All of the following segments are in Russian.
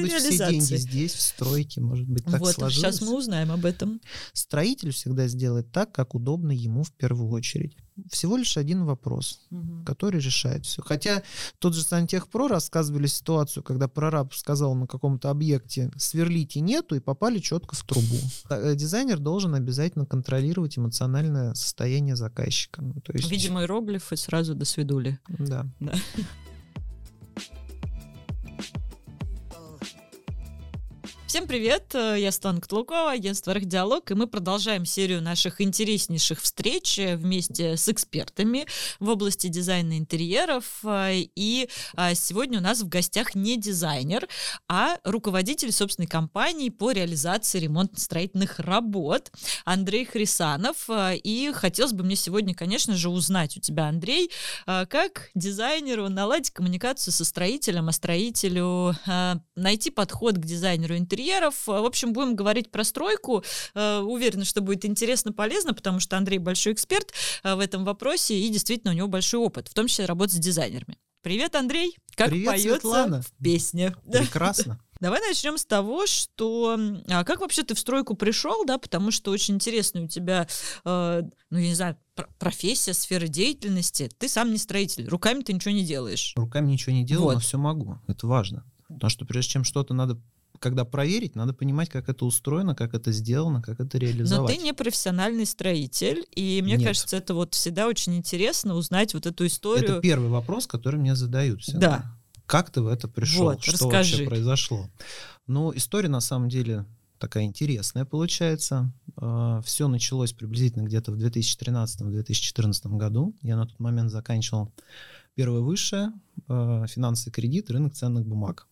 может быть, реализации. все деньги здесь, в стройке, может быть, так вот, сложилось. сейчас мы узнаем об этом. Строитель всегда сделает так, как удобно ему в первую очередь. Всего лишь один вопрос, Мгм. который решает все. Хотя тот же Сантехпро рассказывали ситуацию, когда прораб сказал на каком-то объекте сверлите нету и попали четко в трубу. Э, Дизайнер должен обязательно контролировать эмоциональное состояние заказчика. Ну, то есть, Видимо, иероглифы сразу до свидули. да. Всем привет, э, я Светлана Котлукова, агентство «Архдиалог», и мы продолжаем серию наших интереснейших встреч э, вместе с экспертами в области дизайна интерьеров. Э, И а, сегодня у нас в гостях не дизайнер, а руководитель собственной компании по реализации ремонтно-строительных работ Андрей Хрисанов. И хотелось бы мне сегодня, конечно же, узнать у тебя, Андрей, как дизайнеру наладить коммуникацию со строителем, а строителю найти подход к дизайнеру интерьеров. Э, В общем, будем говорить про стройку. Э, Уверена, что будет интересно, полезно, потому что Андрей большой эксперт э, в этом вопросе, и действительно у него большой опыт, в том числе работы с дизайнерами. Привет, Андрей! Как Привет, поется Светлана. в песне. Прекрасно. Давай начнем с того, что а как вообще ты в стройку пришел, да, потому что очень интересно у тебя, э, ну я не знаю, пр- профессия, сфера деятельности. Ты сам не строитель, руками ты ничего не делаешь. Руками ничего не делаю, но Вот. все могу. Это важно. Потому что прежде чем что-то надо, когда проверить, надо понимать, как это устроено, как это сделано, как это Но реализовать. ты не профессиональный строитель, и мне Нет. кажется, это вот всегда очень интересно узнать вот эту историю. Это первый вопрос, который мне задают всегда. Да. Как ты в это пришел? Вот, что расскажи. вообще произошло? Ну, история на самом деле такая интересная получается. Все началось приблизительно где-то в 2013-2014 году. Я на тот момент заканчивал первое высшее, э, финансы и кредит, рынок ценных бумаг.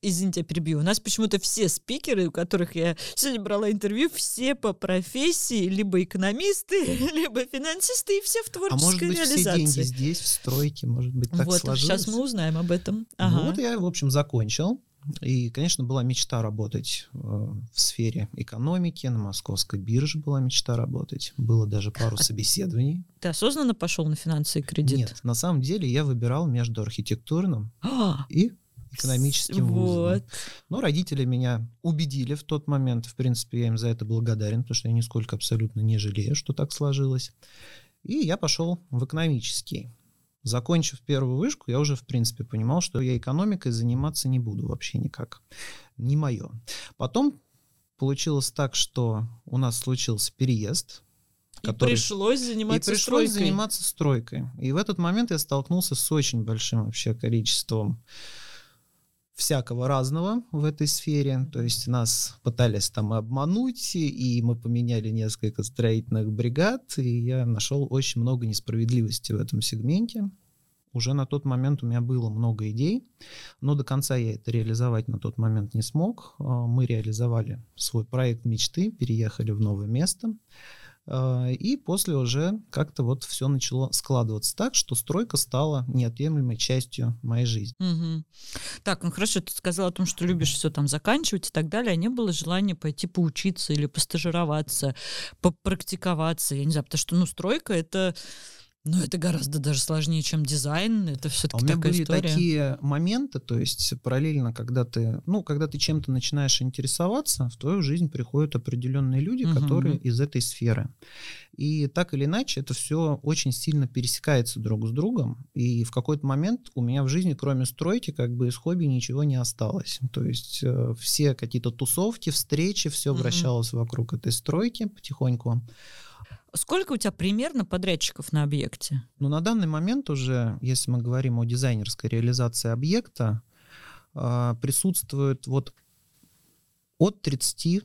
Извините, я перебью. У нас почему-то все спикеры, у которых я сегодня брала интервью, все по профессии либо экономисты, либо финансисты, и все в А творческой может быть, все реализации. деньги здесь, в стройке, может быть, так вот, сложилось? сейчас мы узнаем об этом. Ну Ага. вот я, в общем, закончил. И, конечно, была мечта работать э, в сфере экономики, на московской бирже была мечта работать. Было даже пару А собеседований. Ты осознанно пошел на финансы и кредит? Нет, на самом деле я выбирал между архитектурным А, и экономическим вузом. Вот. Но родители меня убедили в тот момент. В принципе, я им за это благодарен, потому что я нисколько абсолютно не жалею, что так сложилось. И я пошел в экономический. Закончив первую вышку, я уже, в принципе, понимал, что я экономикой заниматься не буду вообще никак. Не мое. Потом получилось так, что у нас случился переезд. И который- пришлось и заниматься пришлось стройкой. заниматься стройкой. И в этот момент я столкнулся с очень большим вообще количеством всякого разного в этой сфере. То есть нас пытались там обмануть, и мы поменяли несколько строительных бригад, и я нашел очень много несправедливости в этом сегменте. Уже на тот момент у меня было много идей, но до конца я это реализовать на тот момент не смог. А, Мы реализовали свой проект мечты, переехали в новое место. А, И после уже как-то вот все начало складываться так, что стройка стала неотъемлемой частью моей жизни. Мгм. Так, ну хорошо, ты сказал о том, что любишь все там заканчивать и так далее, а не было желания пойти поучиться или постажироваться, попрактиковаться, я не знаю, потому что, ну, стройка — это, ну, это гораздо даже сложнее, чем дизайн, это А все-таки у меня такая были история. такие моменты, то есть параллельно, когда ты, ну, когда ты чем-то начинаешь интересоваться, в твою жизнь приходят определенные люди, Мгм. которые из этой сферы. И так или иначе это все очень сильно пересекается друг с другом. И в какой-то момент у меня в жизни, кроме стройки, как бы из хобби ничего не осталось. То есть э, все какие-то тусовки, встречи, все Мгм. вращалось вокруг этой стройки потихоньку. Сколько у тебя примерно подрядчиков на объекте? Но на данный момент уже, если мы говорим о дизайнерской реализации объекта, а, присутствует вот от 30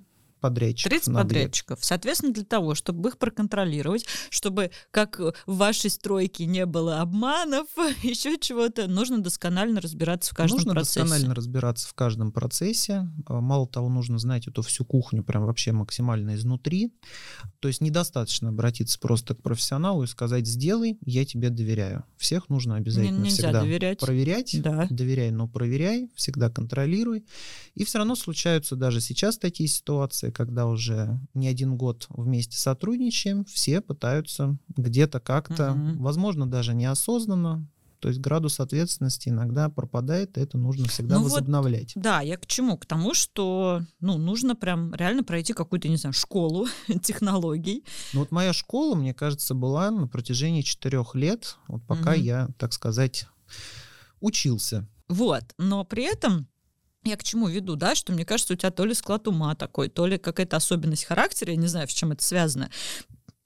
подрядчиков. 30 на объект. подрядчиков. Соответственно, для того, чтобы их проконтролировать, чтобы, как в вашей стройке, не было обманов, еще чего-то, нужно досконально разбираться в каждом нужно процессе. досконально разбираться в каждом процессе. А, Мало того, нужно знать эту всю кухню прям вообще максимально изнутри. То есть недостаточно обратиться просто к профессионалу и сказать «сделай, я тебе доверяю». Всех нужно обязательно нельзя всегда доверять. проверять. Да. Доверяй, но проверяй, всегда контролируй. И все равно случаются даже сейчас такие ситуации, когда уже не один год вместе сотрудничаем, все пытаются где-то как-то, Мгм. возможно, даже неосознанно, То есть градус ответственности иногда пропадает, и это нужно всегда ну возобновлять. Вот, да, я к чему? К тому, что ну, нужно прям реально пройти какую-то, не знаю, школу технологий. Ну вот моя школа, мне кажется, была на протяжении четырех лет, вот пока угу. я, так сказать, учился. Вот, но при этом я к чему веду, да, что мне кажется, у тебя то ли склад ума такой, то ли какая-то особенность характера, я не знаю, с чем это связано,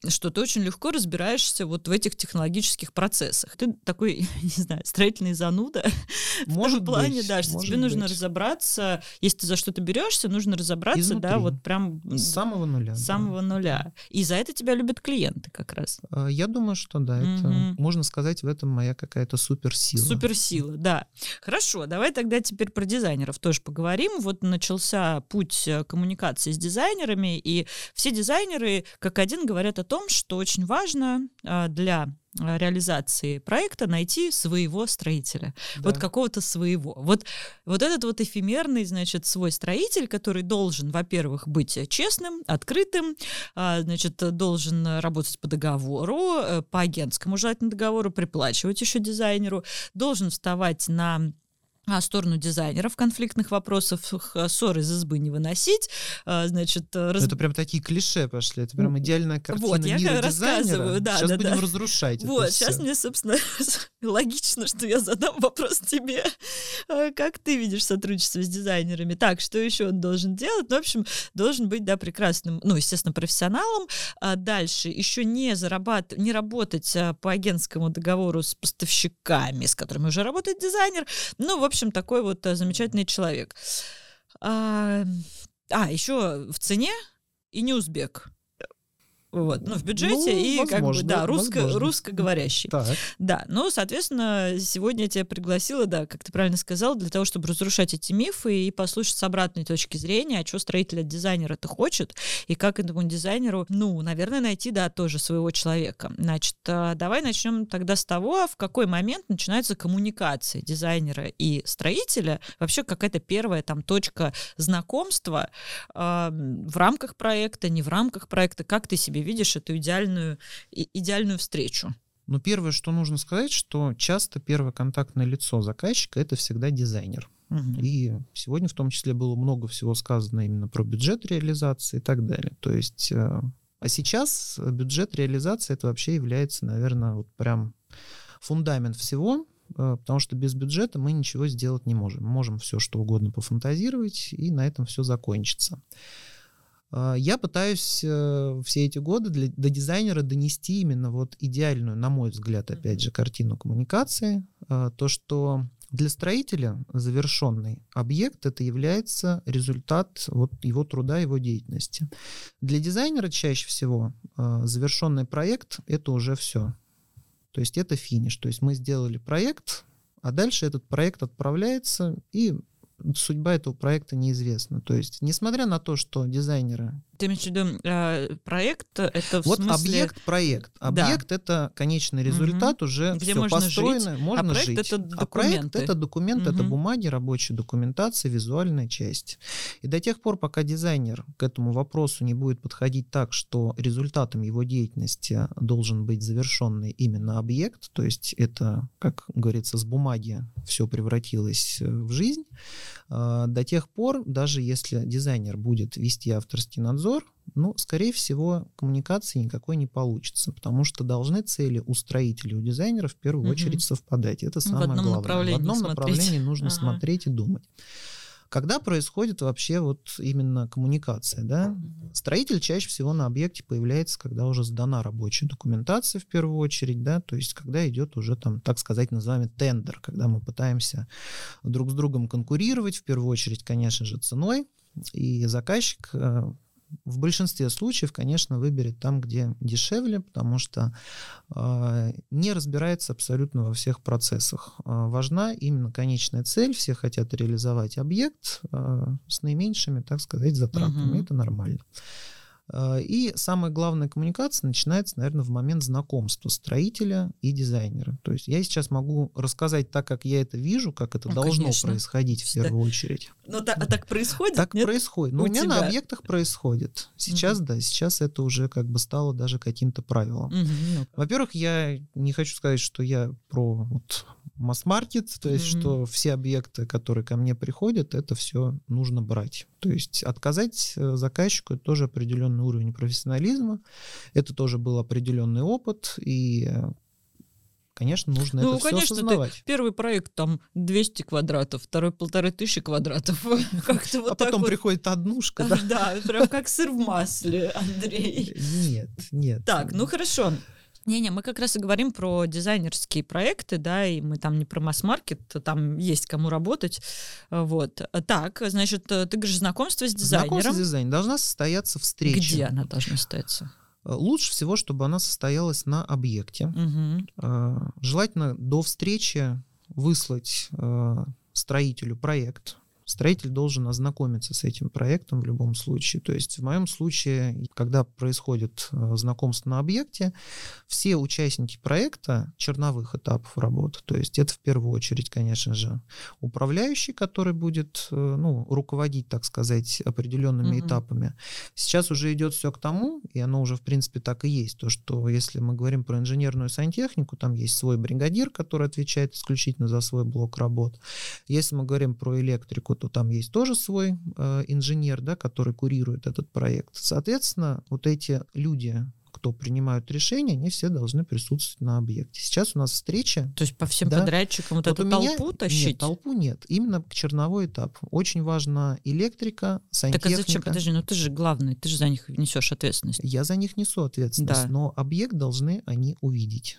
что ты очень легко разбираешься вот в этих технологических процессах. Ты такой, не знаю, строительный зануда. Может в том плане, быть, да, что тебе быть. нужно разобраться, если ты за что-то берешься, нужно разобраться, Изнутри. да, вот прям... С самого нуля. С самого да. нуля. И за это тебя любят клиенты как раз. А, я думаю, что да, это, угу. можно сказать, в этом моя какая-то суперсила. Суперсила, да. Хорошо, давай тогда теперь про дизайнеров тоже поговорим. Вот начался путь э, коммуникации с дизайнерами, и все дизайнеры, как один, говорят о том, что очень важно а, для а, реализации проекта найти своего строителя. Да. Вот какого-то своего. Вот, вот этот вот эфемерный, значит, свой строитель, который должен, во-первых, быть честным, открытым, а, значит, должен работать по договору, э, по агентскому желательно договору, приплачивать еще дизайнеру, должен вставать на а сторону дизайнеров конфликтных вопросов, э, ссоры из избы не выносить, а, значит... Э, раз... Это прям такие клише пошли, это прям идеальная картина вот, я мира рассказываю, да, сейчас да, будем да. разрушать Вот, это сейчас все. мне, собственно, логично, что я задам вопрос тебе. А, как ты видишь сотрудничество с дизайнерами? Так, что еще он должен делать? Ну, в общем, должен быть, да, прекрасным, ну, естественно, профессионалом. А дальше еще не зарабатывать, не работать по агентскому договору с поставщиками, с которыми уже работает дизайнер. Ну, в общем, такой вот э, замечательный человек. А, а еще в цене и не узбек. Вот, ну, в бюджете ну, и возможно, как бы, да, русско, русскоговорящий. Так. Да, ну, соответственно, сегодня я тебя пригласила, да, как ты правильно сказал, для того, чтобы разрушать эти мифы и послушать с обратной точки зрения, а что строитель от дизайнера-то хочет, и как этому дизайнеру, ну, наверное, найти, да, тоже своего человека. Значит, а, давай начнем тогда с того, в какой момент начинается коммуникация дизайнера и строителя, вообще какая-то первая там точка знакомства э, в рамках проекта, не в рамках проекта, как ты себе видишь эту идеальную, идеальную встречу? Ну, первое, что нужно сказать, что часто первое контактное лицо заказчика это всегда дизайнер. Угу. И сегодня в том числе было много всего сказано именно про бюджет реализации и так далее. То есть, э, а сейчас бюджет реализации это вообще является, наверное, вот прям фундамент всего, э, потому что без бюджета мы ничего сделать не можем. Мы можем все что угодно пофантазировать, и на этом все закончится. А, я пытаюсь э, все эти годы для, до дизайнера донести именно вот идеальную, на мой взгляд, опять же, картину коммуникации. А, то, что для строителя завершенный объект это является результат вот его труда, его деятельности. Для дизайнера чаще всего а, завершенный проект это уже все. То есть это финиш. То есть мы сделали проект, а дальше этот проект отправляется и судьба этого проекта неизвестна. То есть, несмотря на то, что дизайнеры ты имеешь в виду э, проект? Это в вот смысле... объект проект. Объект да. это конечный результат угу. уже Где все можно построено, жить. можно а проект жить. Это документы. А проект это документ, угу. это бумаги, рабочая документация, визуальная часть. И до тех пор, пока дизайнер к этому вопросу не будет подходить так, что результатом его деятельности должен быть завершенный именно объект, то есть это, как говорится, с бумаги все превратилось э, в жизнь, э, до тех пор, даже если дизайнер будет вести авторский надзор обзор, ну, скорее всего, коммуникации никакой не получится, потому что должны цели у строителей, у дизайнеров в первую угу. очередь совпадать. Это самое в одном главное. Направлении в одном смотреть. направлении нужно ага. смотреть и думать. Когда происходит вообще вот именно коммуникация, да? Угу. Строитель чаще всего на объекте появляется, когда уже сдана рабочая документация в первую очередь, да, то есть когда идет уже там, так сказать, называемый тендер, когда мы пытаемся друг с другом конкурировать, в первую очередь, конечно же, ценой, и заказчик э, в большинстве случаев, конечно, выберет там, где дешевле, потому что э, не разбирается абсолютно во всех процессах. Э, важна именно конечная цель. Все хотят реализовать объект э, с наименьшими, так сказать, затратами. Угу. Это нормально. Э, и самая главная коммуникация начинается, наверное, в момент знакомства строителя и дизайнера. То есть я сейчас могу рассказать так, как я это вижу, как это ну, должно конечно. происходить в первую очередь. Ну, так, а так происходит? Так нет? происходит. Ну, у, у меня тебя? на объектах происходит. Сейчас, угу. да, сейчас это уже как бы стало даже каким-то правилом. Угу, Во-первых, я не хочу сказать, что я про вот масс-маркет, то есть mm-hmm. что все объекты, которые ко мне приходят, это все нужно брать. То есть отказать э, заказчику это тоже определенный уровень профессионализма, это тоже был определенный опыт, и конечно, нужно ну, это конечно, все осознавать. Ты первый проект там 200 квадратов, второй полторы тысячи квадратов. Как-то вот а потом вот. приходит однушка, да? Да, прям как сыр в масле, Андрей. Нет, нет. Так, ну хорошо. Не-не, мы как раз и говорим про дизайнерские проекты, да, и мы там не про масс-маркет, там есть кому работать. Вот. Так, значит, ты говоришь, знакомство с дизайнером. Знакомство с дизайнером. Должна состояться встреча. Где она должна состояться? Э, лучше всего, чтобы она состоялась на объекте. Угу. Желательно до встречи выслать э, строителю проект, строитель должен ознакомиться с этим проектом в любом случае. То есть в моем случае, когда происходит э, знакомство на объекте, все участники проекта черновых этапов работы, то есть это в первую очередь, конечно же, управляющий, который будет э, ну, руководить, так сказать, определенными mm-hmm. этапами. Сейчас уже идет все к тому, и оно уже в принципе так и есть, то что если мы говорим про инженерную сантехнику, там есть свой бригадир, который отвечает исключительно за свой блок работ. Если мы говорим про электрику, то там есть тоже свой э, инженер, да, который курирует этот проект. Соответственно, вот эти люди, кто принимают решения, они все должны присутствовать на объекте. Сейчас у нас встреча. То есть по всем да, подрядчикам вот, вот эту толпу меня, тащить? Нет, толпу нет. Именно черновой этап. Очень важна электрика, сантехника. Так а зачем? Подожди, ну ты же главный, ты же за них несешь ответственность. Я за них несу ответственность, да. но объект должны они увидеть.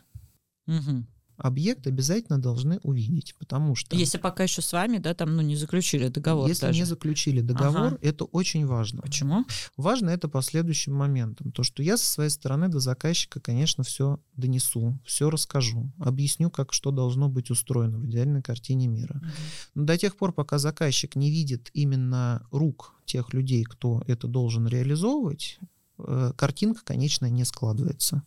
Угу объект обязательно должны увидеть, потому что... Если пока еще с вами, да, там, ну, не заключили договор Если даже. не заключили договор, ага. это очень важно. Почему? Важно это по следующим моментам. То, что я со своей стороны до заказчика, конечно, все донесу, все расскажу, объясню, как что должно быть устроено в идеальной картине мира. Угу. Но до тех пор, пока заказчик не видит именно рук тех людей, кто это должен реализовывать, картинка, конечно, не складывается.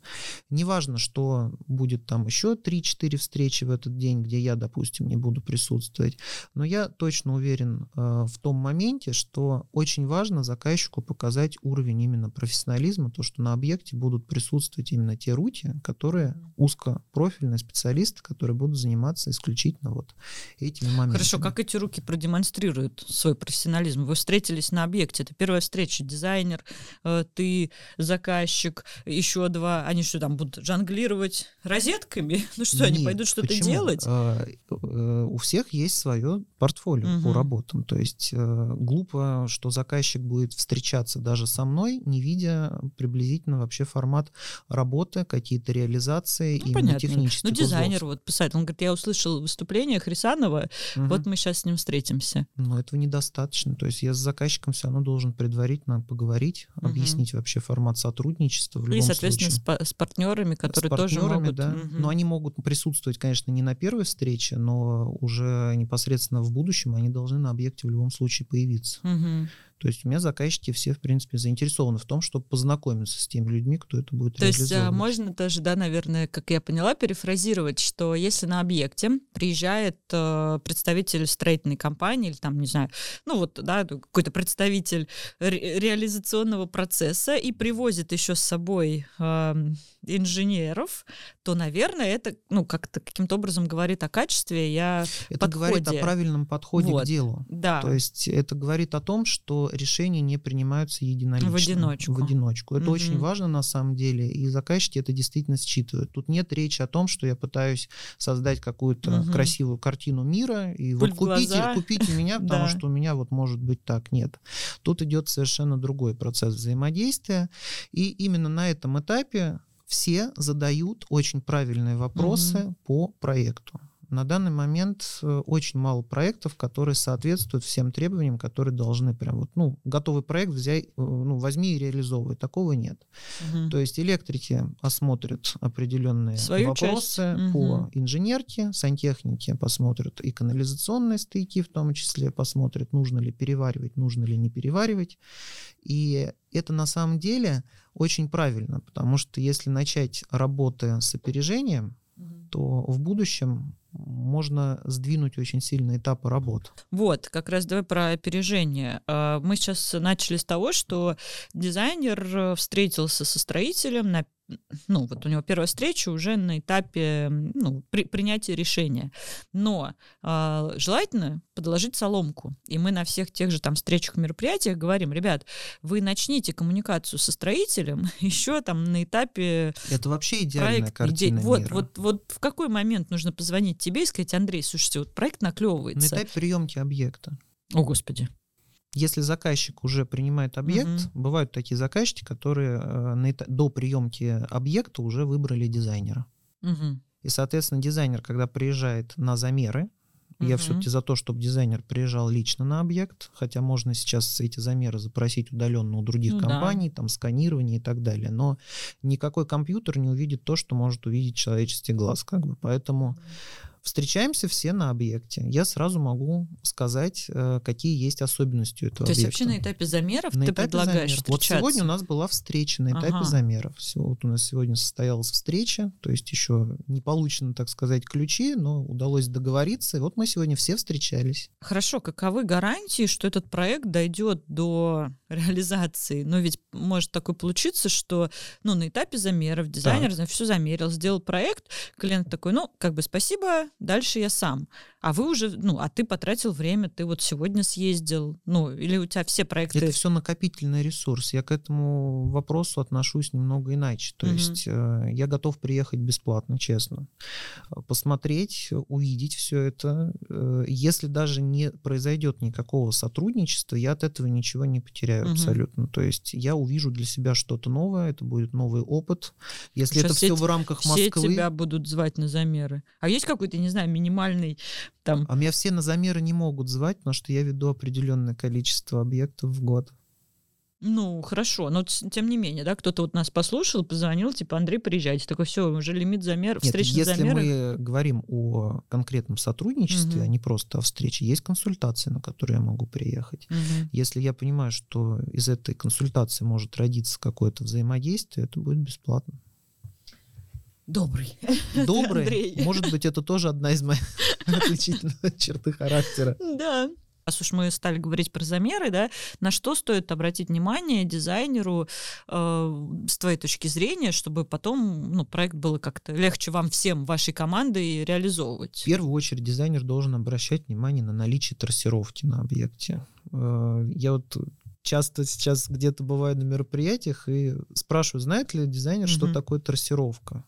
Неважно, что будет там еще 3-4 встречи в этот день, где я, допустим, не буду присутствовать, но я точно уверен э, в том моменте, что очень важно заказчику показать уровень именно профессионализма, то, что на объекте будут присутствовать именно те рути, которые узкопрофильные специалисты, которые будут заниматься исключительно вот этими моментами. Хорошо, как эти руки продемонстрируют свой профессионализм? Вы встретились на объекте, это первая встреча, дизайнер, э, ты заказчик, еще два, они что там будут жонглировать розетками? Ну что, Нет, они пойдут что-то делать? А, э, у всех есть свое портфолио угу. по работам. То есть э, глупо, что заказчик будет встречаться даже со мной, не видя приблизительно вообще формат работы, какие-то реализации ну, именно технические. Ну, дизайнер вот писать. Он говорит, я услышал выступление Хрисанова, угу. вот мы сейчас с ним встретимся. Но этого недостаточно. То есть я с заказчиком все равно должен предварительно поговорить, угу. объяснить вообще вообще формат сотрудничества в любом И, соответственно, случае. С, с партнерами, которые с партнерами, тоже могут... да. Угу. Но они могут присутствовать, конечно, не на первой встрече, но уже непосредственно в будущем они должны на объекте в любом случае появиться. Угу. То есть у меня заказчики все, в принципе, заинтересованы в том, чтобы познакомиться с теми людьми, кто это будет То есть а, можно тоже, да, наверное, как я поняла, перефразировать, что если на объекте приезжает э, представитель строительной компании или там, не знаю, ну вот, да, какой-то представитель ре- реализационного процесса и привозит еще с собой э, инженеров, то, наверное, это, ну, как-то каким-то образом говорит о качестве, я Это подходе. говорит о правильном подходе вот. к делу. Да. То есть это говорит о том, что решения не принимаются единолично. В одиночку. В одиночку. Это угу. очень важно на самом деле, и заказчики это действительно считывают. Тут нет речи о том, что я пытаюсь создать какую-то угу. красивую картину мира, и Пуль вот купите, купите меня, потому что у меня вот может быть так. Нет. Тут идет совершенно другой процесс взаимодействия, и именно на этом этапе все задают очень правильные вопросы угу. по проекту. На данный момент э, очень мало проектов, которые соответствуют всем требованиям, которые должны прям вот, ну, готовый проект взять, э, ну, возьми и реализовывай. Такого нет. Угу. То есть электрики осмотрят определенные Свою вопросы часть. по угу. инженерке, сантехнике посмотрят и канализационные стыки в том числе посмотрят, нужно ли переваривать, нужно ли не переваривать. И это на самом деле очень правильно, потому что если начать работы с опережением, то в будущем можно сдвинуть очень сильно этапы работ. Вот, как раз давай про опережение. А, мы сейчас начали с того, что дизайнер встретился со строителем на ну, вот у него первая встреча уже на этапе ну, при, принятия решения. Но э, желательно подложить соломку. И мы на всех тех же там встречах, мероприятиях говорим, ребят, вы начните коммуникацию со строителем еще там на этапе... Это вообще идеальная проект, картина идей. Вот, вот, вот в какой момент нужно позвонить тебе и сказать, Андрей, слушайте, вот проект наклевывается. На этапе приемки объекта. О, Господи. Если заказчик уже принимает объект, угу. бывают такие заказчики, которые э, до приемки объекта уже выбрали дизайнера. Угу. И, соответственно, дизайнер, когда приезжает на замеры, угу. я все-таки за то, чтобы дизайнер приезжал лично на объект, хотя можно сейчас эти замеры запросить удаленно у других ну, компаний, да. там сканирование и так далее, но никакой компьютер не увидит то, что может увидеть человеческий глаз, как бы, поэтому Встречаемся все на объекте. Я сразу могу сказать, э, какие есть особенности у этого То объекта. есть вообще на этапе замеров на ты этапе предлагаешь замеров. Вот сегодня у нас была встреча на этапе ага. замеров. Вот у нас сегодня состоялась встреча, то есть еще не получено, так сказать, ключи, но удалось договориться. И вот мы сегодня все встречались. Хорошо, каковы гарантии, что этот проект дойдет до реализации? Но ведь может такое получиться, что ну, на этапе замеров дизайнер да. все замерил, сделал проект, клиент такой, ну, как бы спасибо, дальше я сам. А вы уже, ну, а ты потратил время, ты вот сегодня съездил, ну, или у тебя все проекты... Это все накопительный ресурс. Я к этому вопросу отношусь немного иначе. То угу. есть э, я готов приехать бесплатно, честно. Посмотреть, увидеть все это. Э, если даже не произойдет никакого сотрудничества, я от этого ничего не потеряю угу. абсолютно. То есть я увижу для себя что-то новое, это будет новый опыт. Если Сейчас это все, все в рамках Москвы... Все тебя будут звать на замеры. А есть какой-то, не знаю, минимальный там... А меня все на замеры не могут звать, потому что я веду определенное количество объектов в год. Ну, хорошо, но тем не менее, да, кто-то вот нас послушал, позвонил, типа, Андрей, приезжайте. Такой, все, уже лимит замер, встречных Нет, если замеров. мы говорим о конкретном сотрудничестве, угу. а не просто о встрече, есть консультации, на которые я могу приехать. Угу. Если я понимаю, что из этой консультации может родиться какое-то взаимодействие, это будет бесплатно. Добрый. Добрый. Андрей. Может быть, это тоже одна из моих отличительных черты характера. Да. Раз уж мы стали говорить про замеры, да, на что стоит обратить внимание дизайнеру э, с твоей точки зрения, чтобы потом ну, проект было как-то легче вам всем, вашей командой реализовывать? В первую очередь дизайнер должен обращать внимание на наличие трассировки на объекте. Э, я вот часто сейчас где-то бываю на мероприятиях и спрашиваю, знает ли дизайнер, mm-hmm. что такое трассировка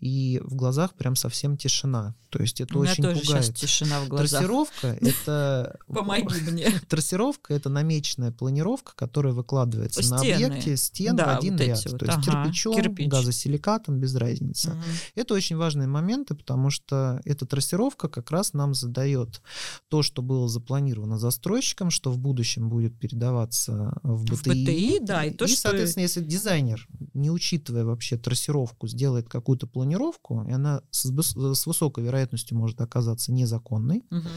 и в глазах прям совсем тишина. То есть это У очень меня тоже пугает. Сейчас тишина в глазах. Трассировка это... Помоги мне. Трассировка это намеченная планировка, которая выкладывается на объекте стен в один ряд. То есть кирпичом, газосиликатом, без разницы. Это очень важные моменты, потому что эта трассировка как раз нам задает то, что было запланировано застройщиком, что в будущем будет передаваться в БТИ. В БТИ, да. И, то, и соответственно, если дизайнер, не учитывая вообще трассировку, сделает какую-то планировку, планировку, и она с, с высокой вероятностью может оказаться незаконной. Угу.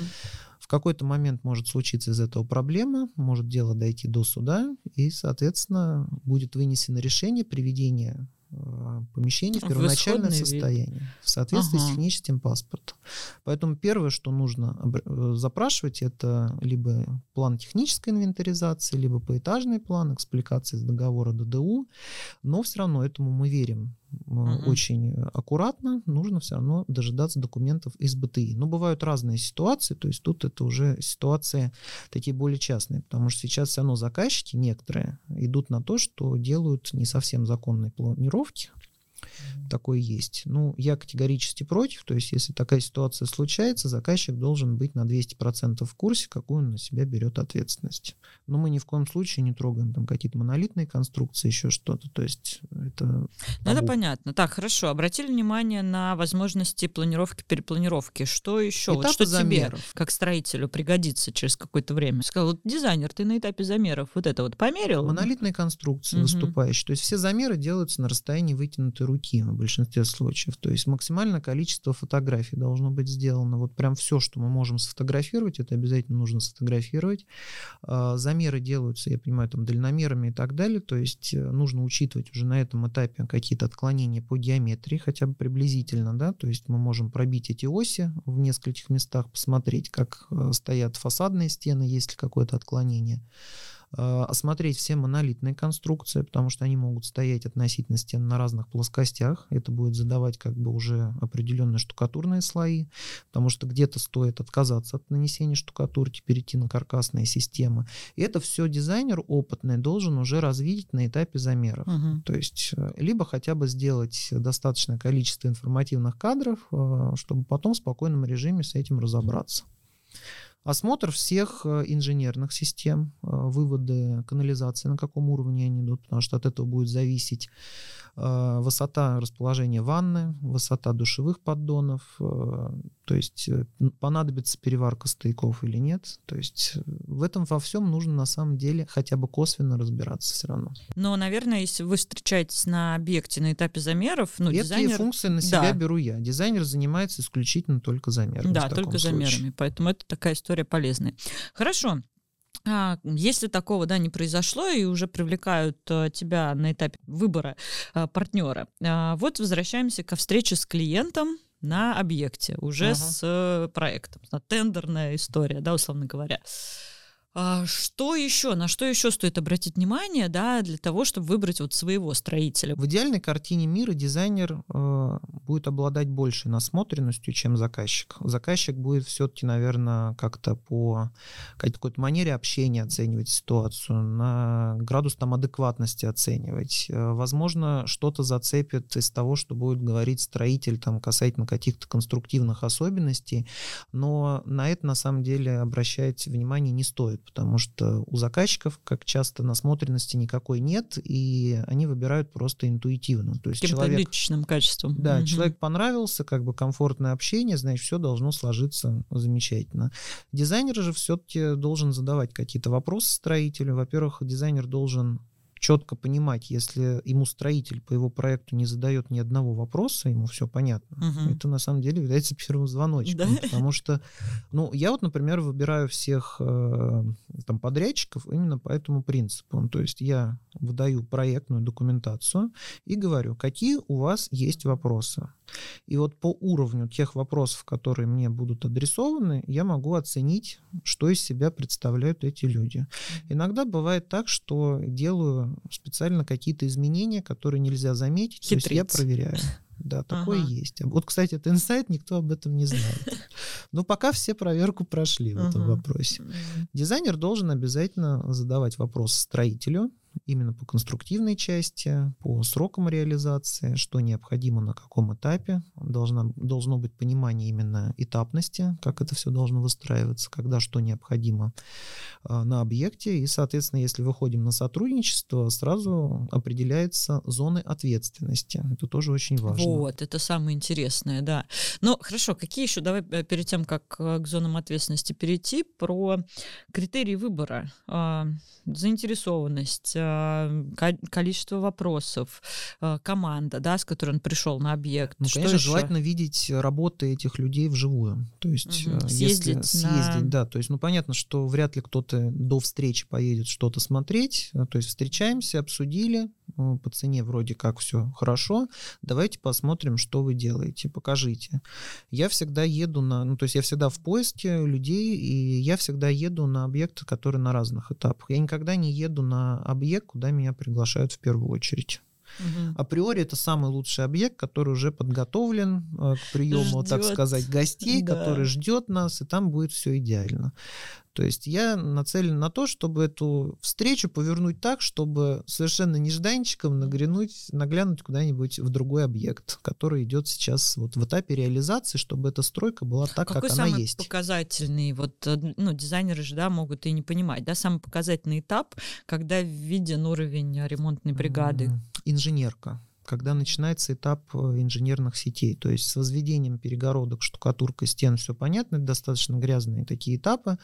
В какой-то момент может случиться из этого проблема, может дело дойти до суда, и, соответственно, будет вынесено решение приведения э, помещения в первоначальное в состояние вид. в соответствии ага. с техническим паспортом. Поэтому первое, что нужно э, запрашивать, это либо план технической инвентаризации, либо поэтажный план, экспликации с договора ДДУ, но все равно этому мы верим mm-hmm. очень аккуратно, нужно все равно дожидаться документов из БТИ. Но бывают разные ситуации, то есть тут это уже ситуации такие более частные, потому что сейчас все равно заказчики некоторые идут на то, что делают не совсем законные планировки, такое есть. Ну, я категорически против, то есть если такая ситуация случается, заказчик должен быть на 200% в курсе, какую он на себя берет ответственность. Но мы ни в коем случае не трогаем там какие-то монолитные конструкции, еще что-то, то есть это... Ну, это понятно. Так, хорошо. Обратили внимание на возможности планировки, перепланировки. Что еще? вот что замеров. тебе, как строителю, пригодится через какое-то время? Сказал, вот дизайнер, ты на этапе замеров вот это вот померил? Монолитные конструкции угу. выступающие. То есть все замеры делаются на расстоянии вытянутой руки в большинстве случаев. То есть максимальное количество фотографий должно быть сделано. Вот прям все, что мы можем сфотографировать, это обязательно нужно сфотографировать. А, замеры делаются, я понимаю, там дальномерами и так далее. То есть э, нужно учитывать уже на этом этапе какие-то отклонения по геометрии, хотя бы приблизительно, да, то есть мы можем пробить эти оси в нескольких местах, посмотреть, как э, стоят фасадные стены, есть ли какое-то отклонение. Э, осмотреть все монолитные конструкции, потому что они могут стоять относительно стен на разных плоскостях. Это будет задавать как бы уже определенные штукатурные слои, потому что где-то стоит отказаться от нанесения штукатурки, перейти на каркасные системы. И это все дизайнер опытный должен уже развить на этапе замеров. Угу. То есть э, либо хотя бы сделать достаточное количество информативных кадров, э, чтобы потом в спокойном режиме с этим разобраться. Осмотр всех э, инженерных систем, э, выводы канализации, на каком уровне они идут, потому что от этого будет зависеть э, высота расположения ванны, высота душевых поддонов, то есть понадобится переварка стояков или нет. То есть в этом во всем нужно на самом деле хотя бы косвенно разбираться все равно. Но, наверное, если вы встречаетесь на объекте на этапе замеров, ну, Эти дизайнер... функции на себя да. беру я. Дизайнер занимается исключительно только замерами. Да, только замерами. Поэтому это такая история полезная. Хорошо. А, если такого да, не произошло и уже привлекают а, тебя на этапе выбора партнера, а, вот возвращаемся ко встрече с клиентом на объекте, уже ага. с а, проектом. Тендерная история, да, условно говоря. А что еще, на что еще стоит обратить внимание, да, для того, чтобы выбрать вот своего строителя? В идеальной картине мира дизайнер э, будет обладать большей насмотренностью, чем заказчик. Заказчик будет все-таки, наверное, как-то по какой-то манере общения оценивать ситуацию, на градус там адекватности оценивать. Э, возможно, что-то зацепит из того, что будет говорить строитель там касательно каких-то конструктивных особенностей, но на это на самом деле обращать внимание не стоит потому что у заказчиков, как часто, насмотренности никакой нет, и они выбирают просто интуитивно. То есть человек, личным качеством. Да, угу. человек понравился, как бы комфортное общение, значит, все должно сложиться замечательно. Дизайнер же все-таки должен задавать какие-то вопросы строителю. Во-первых, дизайнер должен четко понимать, если ему строитель по его проекту не задает ни одного вопроса, ему все понятно, угу. это на самом деле является первым звоночком, да? потому что, ну, я вот, например, выбираю всех э, там подрядчиков именно по этому принципу, то есть я выдаю проектную документацию и говорю, какие у вас есть вопросы, и вот по уровню тех вопросов, которые мне будут адресованы, я могу оценить, что из себя представляют эти люди. Иногда бывает так, что делаю специально какие-то изменения, которые нельзя заметить, Хитриц. то есть я проверяю. Да, такое ага. есть. Вот, кстати, это инсайт, никто об этом не знает. Но пока все проверку прошли в этом вопросе. Дизайнер должен обязательно задавать вопрос строителю, именно по конструктивной части, по срокам реализации, что необходимо на каком этапе. Должно, должно быть понимание именно этапности, как это все должно выстраиваться, когда что необходимо а, на объекте. И, соответственно, если выходим на сотрудничество, сразу определяется зоны ответственности. Это тоже очень важно. Вот, это самое интересное, да. Ну, хорошо, какие еще, давай э, перед тем, как э, к зонам ответственности перейти, про критерии выбора, а, заинтересованность, Э, количество вопросов, э, команда, да, с которой он пришел на объект. Ну, конечно, еще? желательно видеть работы этих людей вживую. То есть, угу. съездить, если съездить, на... да, то есть, ну, понятно, что вряд ли кто-то до встречи поедет что-то смотреть. То есть, встречаемся, обсудили, по цене вроде как все хорошо, давайте посмотрим, что вы делаете, покажите. Я всегда еду на, ну, то есть я всегда в поиске людей, и я всегда еду на объекты, которые на разных этапах. Я никогда не еду на объект, куда меня приглашают в первую очередь. Угу. Априори это самый лучший объект, который уже подготовлен э, к приему, ждет. так сказать, гостей, да. который ждет нас, и там будет все идеально. То есть я нацелен на то, чтобы эту встречу повернуть так, чтобы совершенно нежданчиком наглянуть, наглянуть куда-нибудь в другой объект, который идет сейчас вот в этапе реализации, чтобы эта стройка была так, Какой как она самый есть. показательный, вот, э, ну, дизайнеры же, да, могут и не понимать, да, самый показательный этап, когда виден уровень ремонтной бригады? Инженерка когда начинается этап э, инженерных сетей. То есть с возведением перегородок, штукатуркой стен все понятно, это достаточно грязные такие этапы.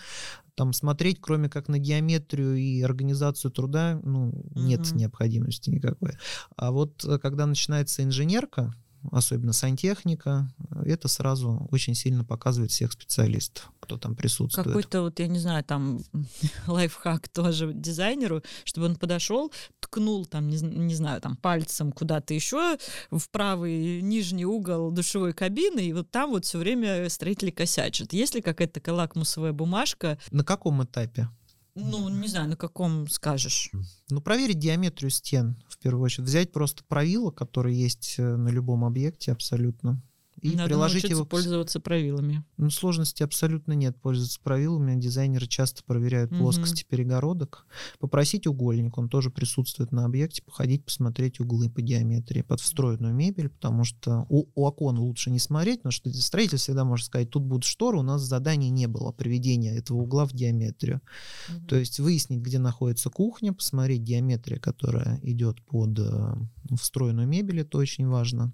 Там смотреть, кроме как на геометрию и организацию труда, ну, нет угу. необходимости никакой. А вот э, когда начинается инженерка, особенно сантехника, это сразу очень сильно показывает всех специалистов, кто там присутствует. Какой-то вот, я не знаю, там лайфхак тоже дизайнеру, чтобы он подошел, ткнул там, не, не знаю, там пальцем куда-то еще в правый нижний угол душевой кабины, и вот там вот все время строители косячат. Есть ли какая-то лакмусовая бумажка? На каком этапе? Ну, не знаю, на каком скажешь. Ну, проверить диаметрию стен, в первую очередь. Взять просто правило, которое есть э, на любом объекте абсолютно и Надо приложить его... пользоваться правилами. Ну, сложности абсолютно нет пользоваться правилами. Дизайнеры часто проверяют угу. плоскости перегородок. Попросить угольник, он тоже присутствует на объекте, походить, посмотреть углы по геометрии под встроенную мебель, потому что у, у окон лучше не смотреть, потому что строитель всегда может сказать, тут будут шторы, у нас задания не было приведения этого угла в геометрию. Угу. То есть выяснить, где находится кухня, посмотреть геометрия, которая идет под э, встроенную мебель, это очень важно.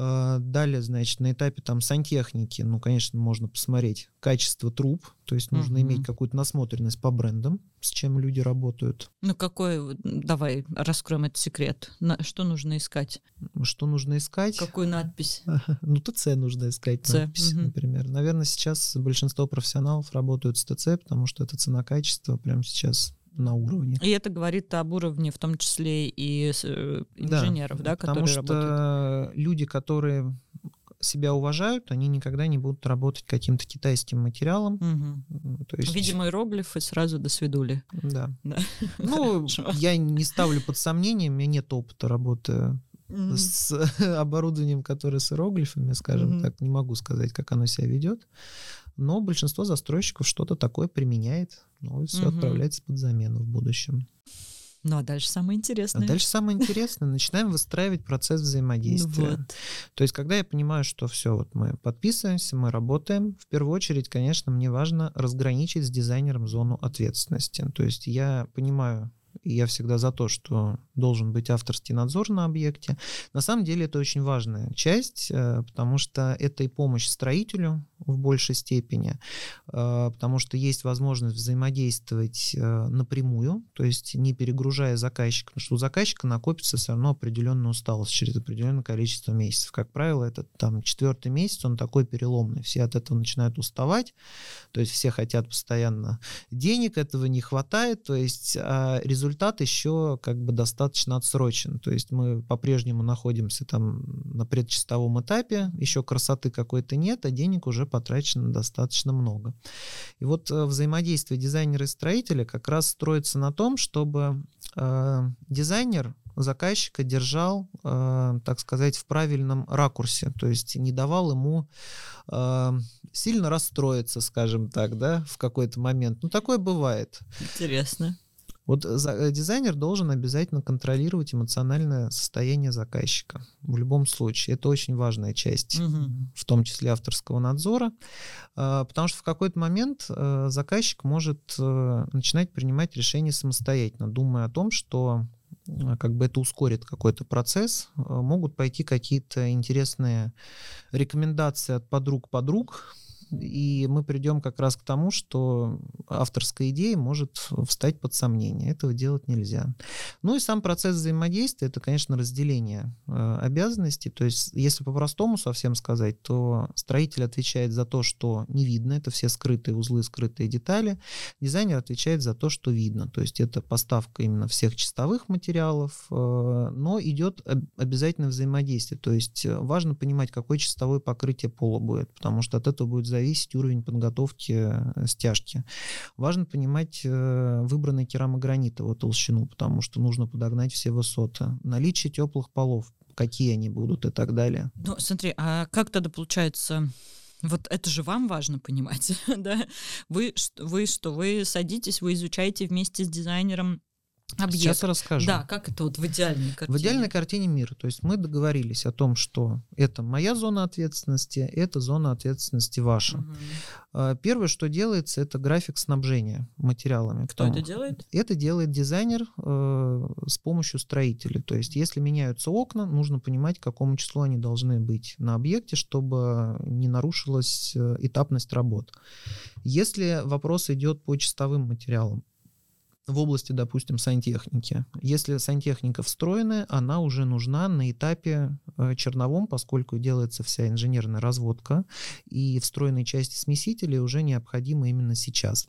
А, далее, значит, на этапе там сантехники, ну, конечно, можно посмотреть качество труб, то есть нужно uh-huh. иметь какую-то насмотренность по брендам, с чем люди работают. Ну, какой, давай раскроем этот секрет. На, что нужно искать? Что нужно искать? Какую надпись? Ну, ТЦ нужно искать, Ц. надпись, uh-huh. например. Наверное, сейчас большинство профессионалов работают с ТЦ, потому что это цена-качество прямо сейчас на уровне. И это говорит об уровне, в том числе и э, инженеров, да, да потому которые что работают. люди, которые себя уважают, они никогда не будут работать каким-то китайским материалом. Угу. То есть... Видимо, иероглифы сразу до свидули. Да. да. Ну, я не ставлю под сомнение, у меня нет опыта работы mm-hmm. с оборудованием, которое с иероглифами, скажем mm-hmm. так, не могу сказать, как оно себя ведет но большинство застройщиков что-то такое применяет, ну и все угу. отправляется под замену в будущем. Ну а дальше самое интересное. А дальше самое интересное. Начинаем выстраивать процесс взаимодействия. Вот. То есть, когда я понимаю, что все, вот мы подписываемся, мы работаем, в первую очередь, конечно, мне важно разграничить с дизайнером зону ответственности. То есть я понимаю, и я всегда за то, что должен быть авторский надзор на объекте. На самом деле это очень важная часть, э, потому что это и помощь строителю в большей степени, э, потому что есть возможность взаимодействовать э, напрямую, то есть не перегружая заказчика, потому что у заказчика накопится все равно определенная усталость через определенное количество месяцев. Как правило, это там четвертый месяц, он такой переломный, все от этого начинают уставать, то есть все хотят постоянно денег, этого не хватает, то есть а результат еще как бы достаточно отсрочен, то есть мы по-прежнему находимся там на предчистовом этапе, еще красоты какой-то нет, а денег уже потрачено достаточно много. И вот э, взаимодействие дизайнера и строителя как раз строится на том, чтобы э, дизайнер заказчика держал, э, так сказать, в правильном ракурсе, то есть не давал ему э, сильно расстроиться, скажем так, да, в какой-то момент. Ну, такое бывает. Интересно. Вот э, дизайнер должен обязательно контролировать эмоциональное состояние заказчика. В любом случае. Это очень важная часть, угу. в том числе авторского надзора. А, потому что в какой-то момент э, заказчик может э, начинать принимать решения самостоятельно, думая о том, что как бы это ускорит какой-то процесс, могут пойти какие-то интересные рекомендации от подруг подруг, и мы придем как раз к тому, что авторская идея может встать под сомнение. Этого делать нельзя. Ну и сам процесс взаимодействия, это, конечно, разделение э, обязанностей. То есть, если по-простому совсем сказать, то строитель отвечает за то, что не видно, это все скрытые узлы, скрытые детали. Дизайнер отвечает за то, что видно. То есть, это поставка именно всех чистовых материалов, э, но идет обязательно взаимодействие. То есть, важно понимать, какое чистовое покрытие пола будет, потому что от этого будет зависеть зависеть уровень подготовки э, стяжки. Важно понимать э, выбранный керамогранит, его толщину, потому что нужно подогнать все высоты. Наличие теплых полов, какие они будут и так далее. Ну, смотри, а как тогда получается вот это же вам важно понимать, да? Вы, вы что, вы садитесь, вы изучаете вместе с дизайнером объект. Сейчас расскажу. Да, как это вот в идеальной картине? В идеальной картине мира. То есть мы договорились о том, что это моя зона ответственности, это зона ответственности ваша. Угу. Первое, что делается, это график снабжения материалами. Кто это делает? Это делает дизайнер э, с помощью строителей. То есть если меняются окна, нужно понимать, к какому числу они должны быть на объекте, чтобы не нарушилась э, этапность работ. Если вопрос идет по чистовым материалам, в области, допустим, сантехники. Если сантехника встроенная, она уже нужна на этапе э, черновом, поскольку делается вся инженерная разводка, и встроенные части смесителей уже необходимы именно сейчас.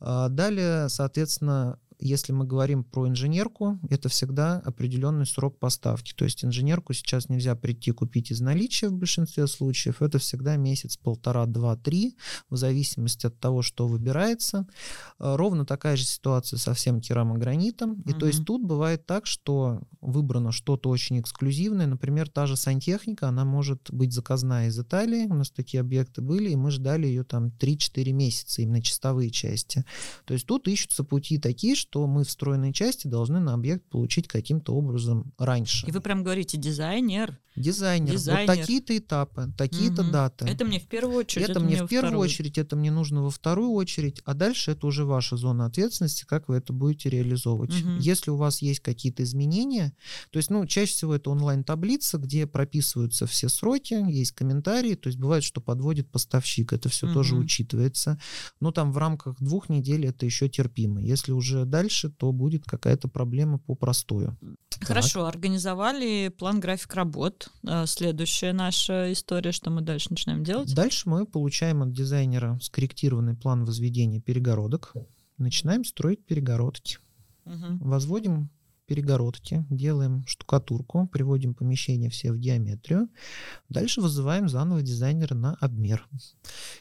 А далее, соответственно, если мы говорим про инженерку, это всегда определенный срок поставки. То есть инженерку сейчас нельзя прийти купить из наличия в большинстве случаев. Это всегда месяц, полтора, два, три, в зависимости от того, что выбирается. А, ровно такая же ситуация со всем керамогранитом. И угу. то есть тут бывает так, что выбрано что-то очень эксклюзивное. Например, та же сантехника, она может быть заказная из Италии. У нас такие объекты были, и мы ждали ее там 3-4 месяца, именно чистовые части. То есть тут ищутся пути такие, что что мы встроенные части должны на объект получить каким-то образом раньше. И вы прям говорите дизайнер. Дизайнер. Дизайнер. Вот такие-то этапы, такие-то угу. даты. Это мне в первую очередь. Это, это мне в первую вторую. очередь, это мне нужно во вторую очередь, а дальше это уже ваша зона ответственности, как вы это будете реализовывать. Угу. Если у вас есть какие-то изменения, то есть, ну, чаще всего это онлайн-таблица, где прописываются все сроки, есть комментарии, то есть бывает, что подводит поставщик, это все угу. тоже учитывается. Но там в рамках двух недель это еще терпимо. Если уже дальше, то будет какая-то проблема по простою. Хорошо, так. организовали план график работ. А, следующая наша история, что мы дальше начинаем делать? Дальше мы получаем от дизайнера скорректированный план возведения перегородок. Начинаем строить перегородки. Угу. Возводим перегородки, делаем штукатурку, приводим помещение все в геометрию. Дальше вызываем заново дизайнера на обмер.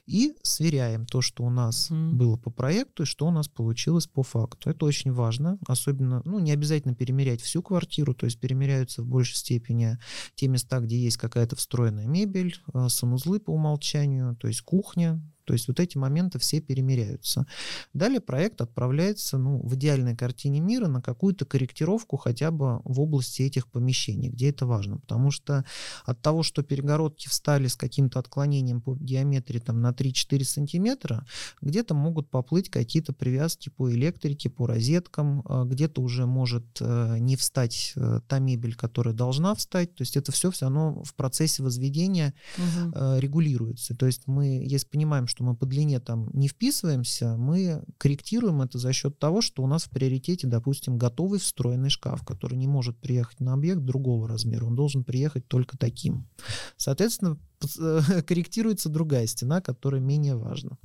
И сверяем то, что у нас mm. было по проекту, и что у нас получилось по факту. Это очень важно. Особенно, ну, не обязательно перемерять всю квартиру, то есть перемеряются в большей степени те места, где есть какая-то встроенная мебель, э, санузлы по умолчанию, то есть кухня, то есть вот эти моменты все перемеряются. Далее проект отправляется ну, в идеальной картине мира на какую-то корректировку хотя бы в области этих помещений, где это важно. Потому что от того, что перегородки встали с каким-то отклонением по геометрии там, на 3-4 сантиметра, где-то могут поплыть какие-то привязки по электрике, по розеткам, а где-то уже может э, не встать э, та мебель, которая должна встать. То есть это все все равно в процессе возведения угу. регулируется. То есть мы, если понимаем, что что мы по длине там не вписываемся, мы корректируем это за счет того, что у нас в приоритете, допустим, готовый встроенный шкаф, который не может приехать на объект другого размера, он должен приехать только таким. Соответственно, корректируется другая стена, которая менее важна.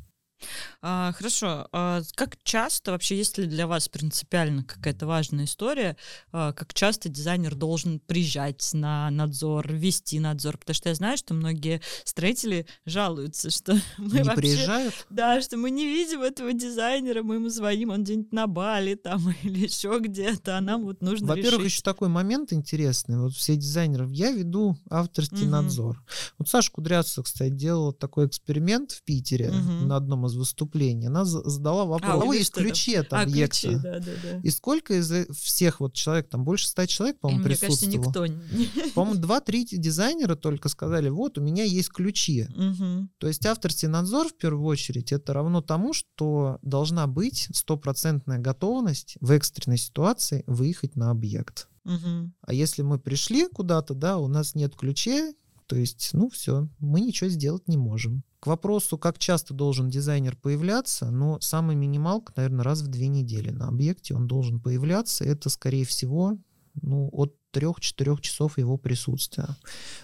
А, хорошо. А как часто, вообще, если для вас принципиально какая-то важная история, а, как часто дизайнер должен приезжать на надзор, вести надзор? Потому что я знаю, что многие строители жалуются, что мы Не вообще... приезжают? Да, что мы не видим этого дизайнера, мы ему звоним, он где-нибудь на Бали там или еще где-то, а нам вот нужно Во-первых, еще такой момент интересный. Вот все дизайнеры, я веду авторский угу. надзор. Вот Саша Кудрявцева, кстати, делала такой эксперимент в Питере угу. на одном из выступлений, она задала вопрос, а, у кого есть ключи от объекта? А, ключи, да, да, да. И сколько из всех вот человек, там больше ста человек, по-моему, присутствовало? Мне кажется, никто. По-моему, два-три дизайнера только сказали, вот, у меня есть ключи. Угу. То есть авторский надзор, в первую очередь, это равно тому, что должна быть стопроцентная готовность в экстренной ситуации выехать на объект. Угу. А если мы пришли куда-то, да, у нас нет ключей, то есть, ну все, мы ничего сделать не можем. К вопросу, как часто должен дизайнер появляться, ну, самый минималка, наверное, раз в две недели на объекте он должен появляться. Это, скорее всего, ну, от 3-4 часов его присутствия.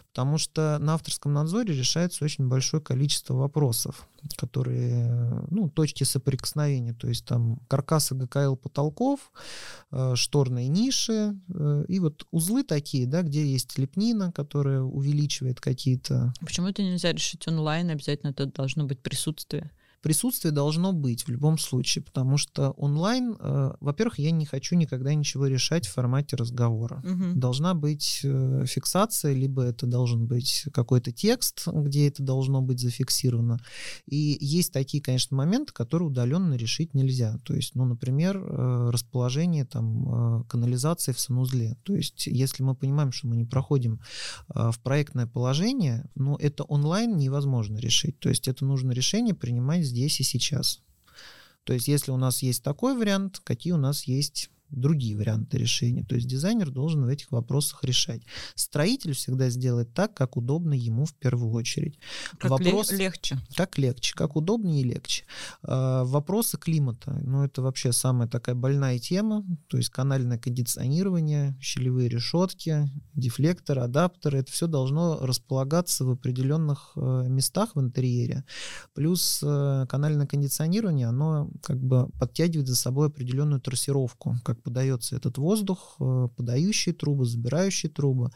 Потому что на авторском надзоре решается очень большое количество вопросов, которые, ну, точки соприкосновения, то есть там каркасы ГКЛ потолков, э, шторные ниши, э, и вот узлы такие, да, где есть лепнина, которая увеличивает какие-то... Почему это нельзя решить онлайн, обязательно это должно быть присутствие? Присутствие должно быть в любом случае, потому что онлайн, э, во-первых, я не хочу никогда ничего решать в формате разговора. Мгм. Должна быть э, фиксация, либо это должен быть какой-то текст, где это должно быть зафиксировано. И есть такие, конечно, моменты, которые удаленно решить нельзя. То есть, ну, например, э, расположение там э, канализации в санузле. То есть, если мы понимаем, что мы не проходим э, в проектное положение, ну, это онлайн невозможно решить. То есть, это нужно решение принимать здесь и сейчас. То есть, если у нас есть такой вариант, какие у нас есть другие варианты решения. То есть дизайнер должен в этих вопросах решать. Строитель всегда сделает так, как удобно ему в первую очередь. Как Вопрос- ле- легче. Как легче, как удобнее и легче. А, Вопросы климата, ну это вообще самая такая больная тема, то есть канальное кондиционирование, щелевые решетки, дефлекторы, адаптеры, это все должно располагаться в определенных э, местах в интерьере. Плюс э, канальное кондиционирование, оно как бы подтягивает за собой определенную трассировку, как подается этот воздух, э, подающие трубы, забирающие трубы.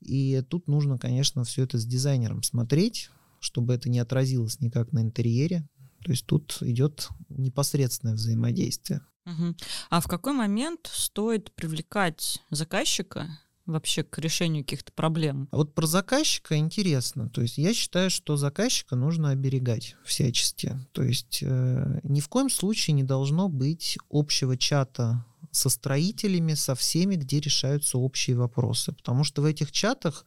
И тут нужно, конечно, все это с дизайнером смотреть, чтобы это не отразилось никак на интерьере. То есть тут идет непосредственное взаимодействие. А в какой момент стоит привлекать заказчика вообще к решению каких-то проблем? А вот про заказчика интересно. То есть я считаю, что заказчика нужно оберегать всячески. То есть э, ни в коем случае не должно быть общего чата со строителями, со всеми, где решаются общие вопросы. Потому что в этих чатах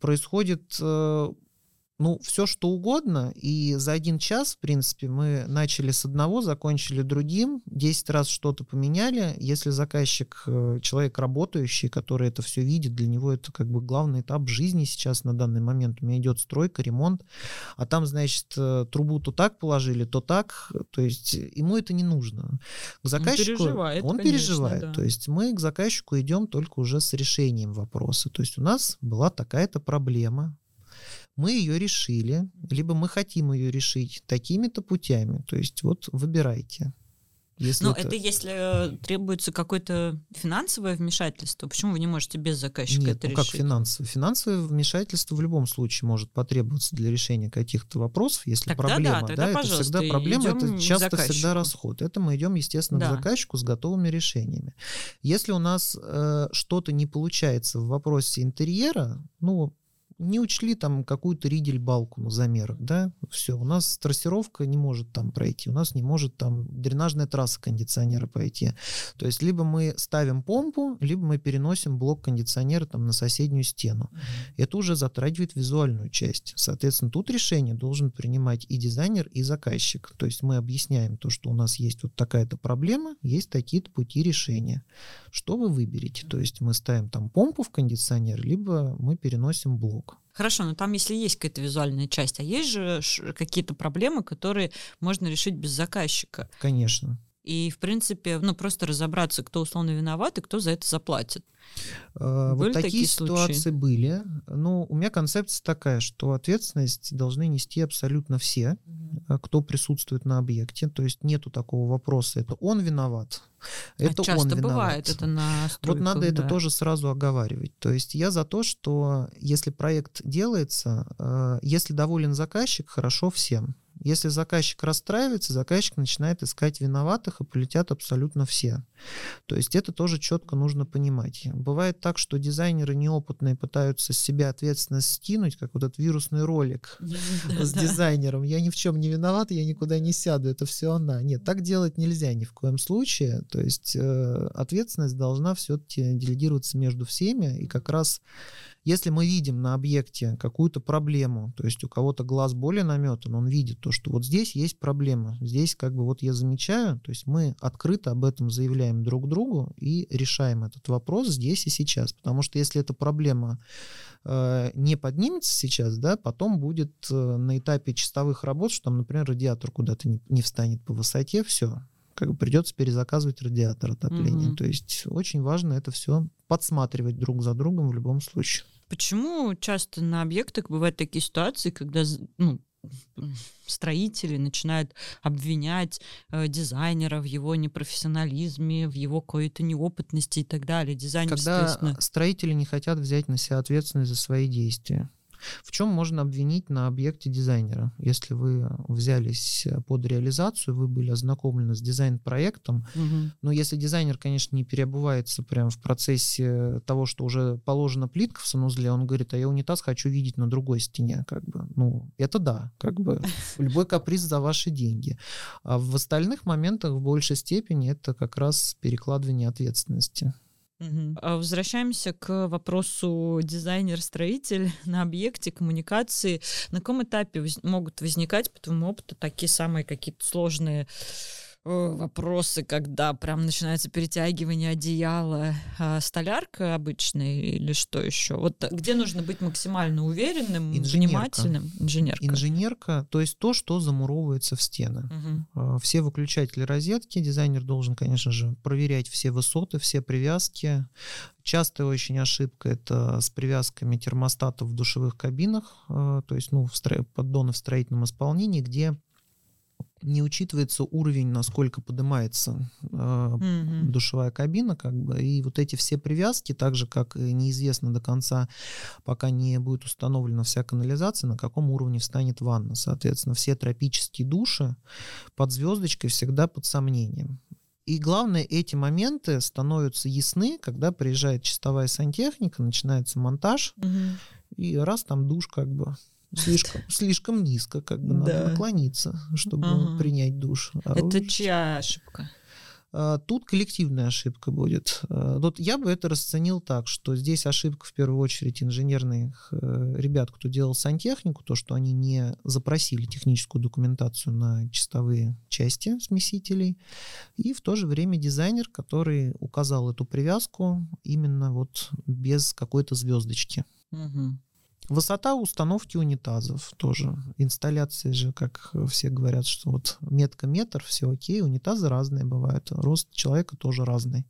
происходит э, ну, все что угодно, и за один час, в принципе, мы начали с одного, закончили другим, 10 раз что-то поменяли. Если заказчик, э, человек работающий, который это все видит, для него это как бы главный этап жизни сейчас на данный момент. У меня идет стройка, ремонт, а там, значит, э, трубу то так положили, то так, то есть ему это не нужно. К заказчику переживает, он конечно, переживает. да. То есть мы к заказчику идем только уже с решением вопроса. То есть у нас была такая-то проблема, мы ее решили, либо мы хотим ее решить такими-то путями. То есть вот выбирайте. Если Но это- это если э, требуется какое-то финансовое вмешательство, почему вы не можете без заказчика Нет, это ну как решить? финансовое? Финансовое вмешательство в любом случае может потребоваться для решения каких-то вопросов, если Тогда да, проблема. тогда, это пожалуйста, всегда проблема, это часто всегда расход. Это мы идем, естественно, Да. к заказчику с готовыми решениями. Если у нас э, что-то не получается в вопросе интерьера, ну, не учли там какую-то ридель-балку на замерах, да, все, у нас трассировка не может там пройти, у нас не может там дренажная трасса кондиционера пройти. То есть либо мы ставим помпу, либо мы переносим блок кондиционера там на соседнюю стену. Это уже затрагивает визуальную часть. Соответственно, тут решение должен принимать и дизайнер, и заказчик. То есть мы объясняем то, что у нас есть вот такая-то проблема, есть такие-то пути решения. Что вы выберете? То есть мы ставим там помпу в кондиционер, либо мы переносим блок. Хорошо, но там если есть какая-то визуальная часть, а есть же какие-то проблемы, которые можно решить без заказчика. Конечно. И, в принципе, ну, просто разобраться, кто условно виноват и кто за это заплатит. Э, Были Вот такие такие случаи? ситуации были. Ну, у меня концепция такая, что ответственность должны нести абсолютно все, э, кто присутствует на объекте. То есть нету такого вопроса, это он виноват, это а часто он виноват. бывает это на Вот стройках, надо это да. тоже сразу оговаривать. То есть я за то, что если проект делается, э, если доволен заказчик, хорошо всем. Если заказчик расстраивается, заказчик начинает искать виноватых, и полетят абсолютно все. То есть это тоже четко нужно понимать. Бывает так, что дизайнеры неопытные пытаются с себя ответственность скинуть, как вот этот вирусный ролик с дизайнером. Я ни в чем не виноват, я никуда не сяду, это все она. Нет, так делать нельзя ни в коем случае. То есть э, ответственность должна все-таки делегироваться между всеми. И как раз если мы видим на объекте какую-то проблему, то есть у кого-то глаз более наметан, он видит то, что вот здесь есть проблема, здесь как бы вот я замечаю, то есть мы открыто об этом заявляем друг другу и решаем этот вопрос здесь и сейчас. Потому что если эта проблема э, не поднимется сейчас, да, потом будет э, на этапе чистовых работ, что там, например, радиатор куда-то не, не встанет по высоте, все. Как бы придется перезаказывать радиатор отопления. Мгм. То есть очень важно это все подсматривать друг за другом в любом случае. Почему часто на объектах бывают такие ситуации, когда ну, строители начинают обвинять э, дизайнера в его непрофессионализме, в его какой-то неопытности и так далее. Дизайнер, Когда строители не хотят взять на себя ответственность за свои действия. В чем можно обвинить на объекте дизайнера? Если вы взялись под реализацию, вы были ознакомлены с дизайн-проектом, Мгм. но если дизайнер, конечно, не переобувается прямо в процессе того, что уже положена плитка в санузле, он говорит, а я унитаз хочу видеть на другой стене, как бы, ну, это да, как бы, любой каприз за ваши деньги. А в остальных моментах в большей степени это как раз перекладывание ответственности. А Возвращаемся к вопросу дизайнер-строитель на объекте коммуникации. На каком этапе воз- могут возникать, по твоему опыту, такие самые какие-то сложные вопросы, когда прям начинается перетягивание одеяла, а столярка обычная или что еще? Вот э, где нужно быть максимально уверенным, Инженерка. внимательным? Инженерка. Инженерка, то есть то, что замуровывается в стены. Мгм. А, Все выключатели розетки, дизайнер должен, конечно же, проверять все высоты, все привязки. Частая очень ошибка это с привязками термостатов в душевых кабинах, а, то есть ну, в стро- поддоны в строительном исполнении, где не учитывается уровень, насколько поднимается а, Мгм. душевая кабина, как бы, и вот эти все привязки, так же, как неизвестно до конца, пока не будет установлена вся канализация, на каком уровне встанет ванна. Соответственно, все тропические души под звездочкой всегда под сомнением. И главное, эти моменты становятся ясны, когда приезжает чистовая сантехника, начинается монтаж, Мгм. и раз там душ как бы слишком, слишком низко, как бы надо Да. наклониться, чтобы Ага. принять душ. А Это уж- чья ошибка? а, Тут коллективная ошибка будет. А, Вот я бы это расценил так, что здесь ошибка в первую очередь инженерных э, ребят, кто делал сантехнику, то, что они не запросили техническую документацию на чистовые части смесителей, и в то же время дизайнер, который указал эту привязку именно вот без какой-то звездочки. Мгм. Высота установки унитазов тоже. Инсталляции же, как все говорят, что вот метка метр, все окей, унитазы разные бывают, рост человека тоже разный.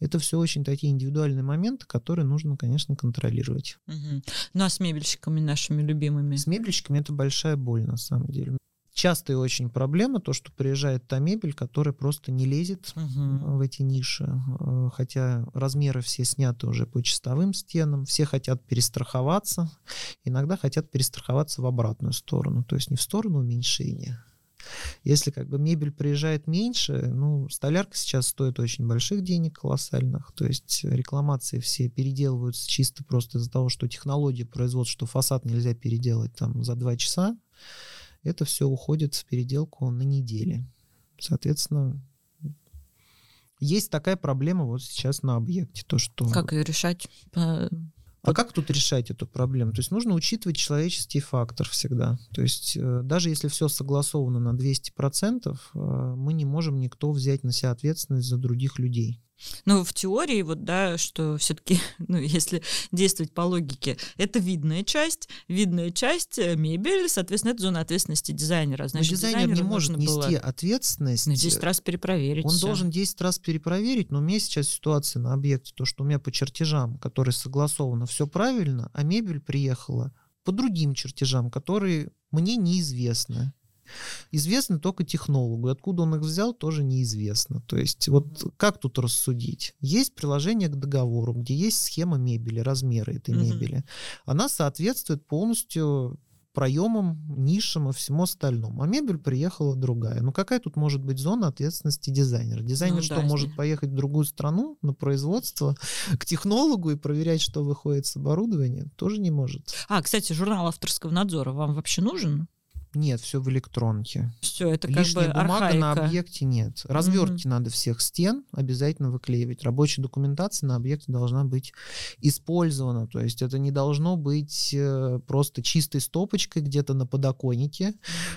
Это все очень такие индивидуальные моменты, которые нужно, конечно, контролировать. Мгм. Ну а с мебельщиками нашими любимыми? С мебельщиками это большая боль, на самом деле. Частая очень проблема то, что приезжает та мебель, которая просто не лезет Мгм. в эти ниши, э, хотя размеры все сняты уже по чистовым стенам, все хотят перестраховаться, иногда хотят перестраховаться в обратную сторону, то есть не в сторону уменьшения. Если как бы мебель приезжает меньше, ну, столярка сейчас стоит очень больших денег, колоссальных, то есть рекламации все переделываются чисто просто из-за того, что технология производства, что фасад нельзя переделать там за два часа, это все уходит в переделку на неделе. Соответственно, есть такая проблема вот сейчас на объекте, то что... Как ее решать? По- А как тут решать эту проблему? То есть нужно учитывать человеческий фактор всегда. То есть э, даже если все согласовано на 200%, э, мы не можем никто взять на себя ответственность за других людей. Ну, в теории, вот, да, что все-таки, ну, если действовать по логике, это видная часть, видная часть, э, мебель, соответственно, это зона ответственности дизайнера. Но Значит, дизайнер не может нужно было, нести ответственность. ну, 10 раз перепроверить. Он всё. должен 10 раз перепроверить, но у меня сейчас ситуация на объекте, то, что у меня по чертежам, которые согласовано, все правильно, а мебель приехала по другим чертежам, которые мне неизвестны. Известны только технологу. Откуда он их взял, тоже неизвестно. То есть вот как тут рассудить? Есть приложение к договору, где есть схема мебели, размеры этой Мгм. мебели. Она соответствует полностью проемам, нишам и всему остальному. А мебель приехала другая. Ну какая тут может быть зона ответственности дизайнера? Дизайнер Ну что, да, может поехать в другую страну на производство к технологу и проверять, что выходит с оборудования? Тоже не может. А, кстати, журнал авторского надзора вам вообще нужен? Нет, все в электронке. Все, это как Лишняя бы бумага архаика. на объекте нет. Развертки надо всех стен обязательно выклеивать. Рабочая документация на объекте должна быть использована. То есть это не должно быть э, просто чистой стопочкой где-то на подоконнике,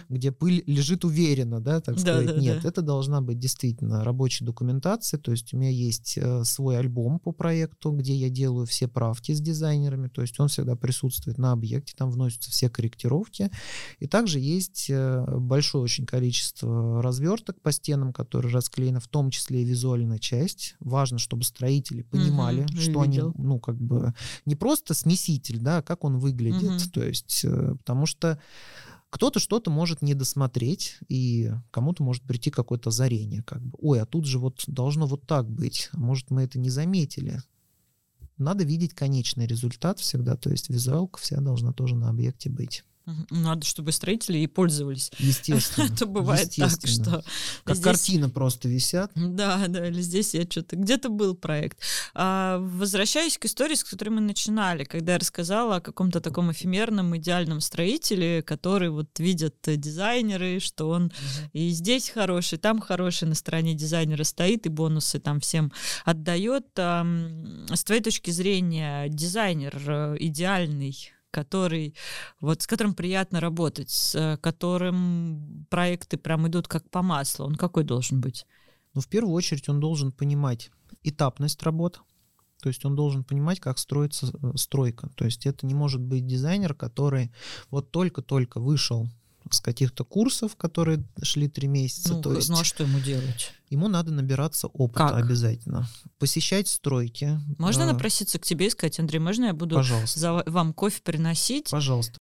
где пыль лежит уверенно, да, так Да, сказать. да, нет, да. это должна быть действительно рабочая документация. То есть у меня есть э, свой альбом по проекту, где я делаю все правки с дизайнерами. То есть он всегда присутствует на объекте, там вносятся все корректировки. И также есть э, большое очень количество разверток по стенам, которые расклеены, в том числе и визуальная часть. Важно, чтобы строители понимали, Мгм, что они, видел. ну, как бы, не просто смеситель, да, а как он выглядит. Мгм. То есть, э, потому что кто-то что-то может не досмотреть, и кому-то может прийти какое-то озарение, как бы, ой, а тут же вот должно вот так быть, а может мы это не заметили. Надо видеть конечный результат всегда, то есть визуалка вся должна тоже на объекте быть. Надо, чтобы строители и пользовались. Естественно. Это бывает так, что Как здесь- картины просто висят. Да, да, или здесь я что-то... Где-то был проект. А, возвращаясь к истории, с которой мы начинали, когда я рассказала о каком-то таком эфемерном, идеальном строителе, который вот видят дизайнеры, что он и здесь хороший, там хороший, на стороне дизайнера стоит, и бонусы там всем отдает. Ам, С твоей точки зрения, дизайнер э, идеальный, который, вот с которым приятно работать, с э, которым проекты прям идут как по маслу, он какой должен быть? Но в первую очередь он должен понимать этапность работ, то есть он должен понимать, как строится э, стройка. То есть это не может быть дизайнер, который вот только-только вышел с каких-то курсов, которые шли три месяца. Ну, то есть ну а что ему делать? ему надо набираться опыта Как? обязательно. Посещать стройки. Можно э, напроситься к тебе и сказать, Андрей, можно я буду Пожалуйста. за вам кофе приносить? Пожалуйста.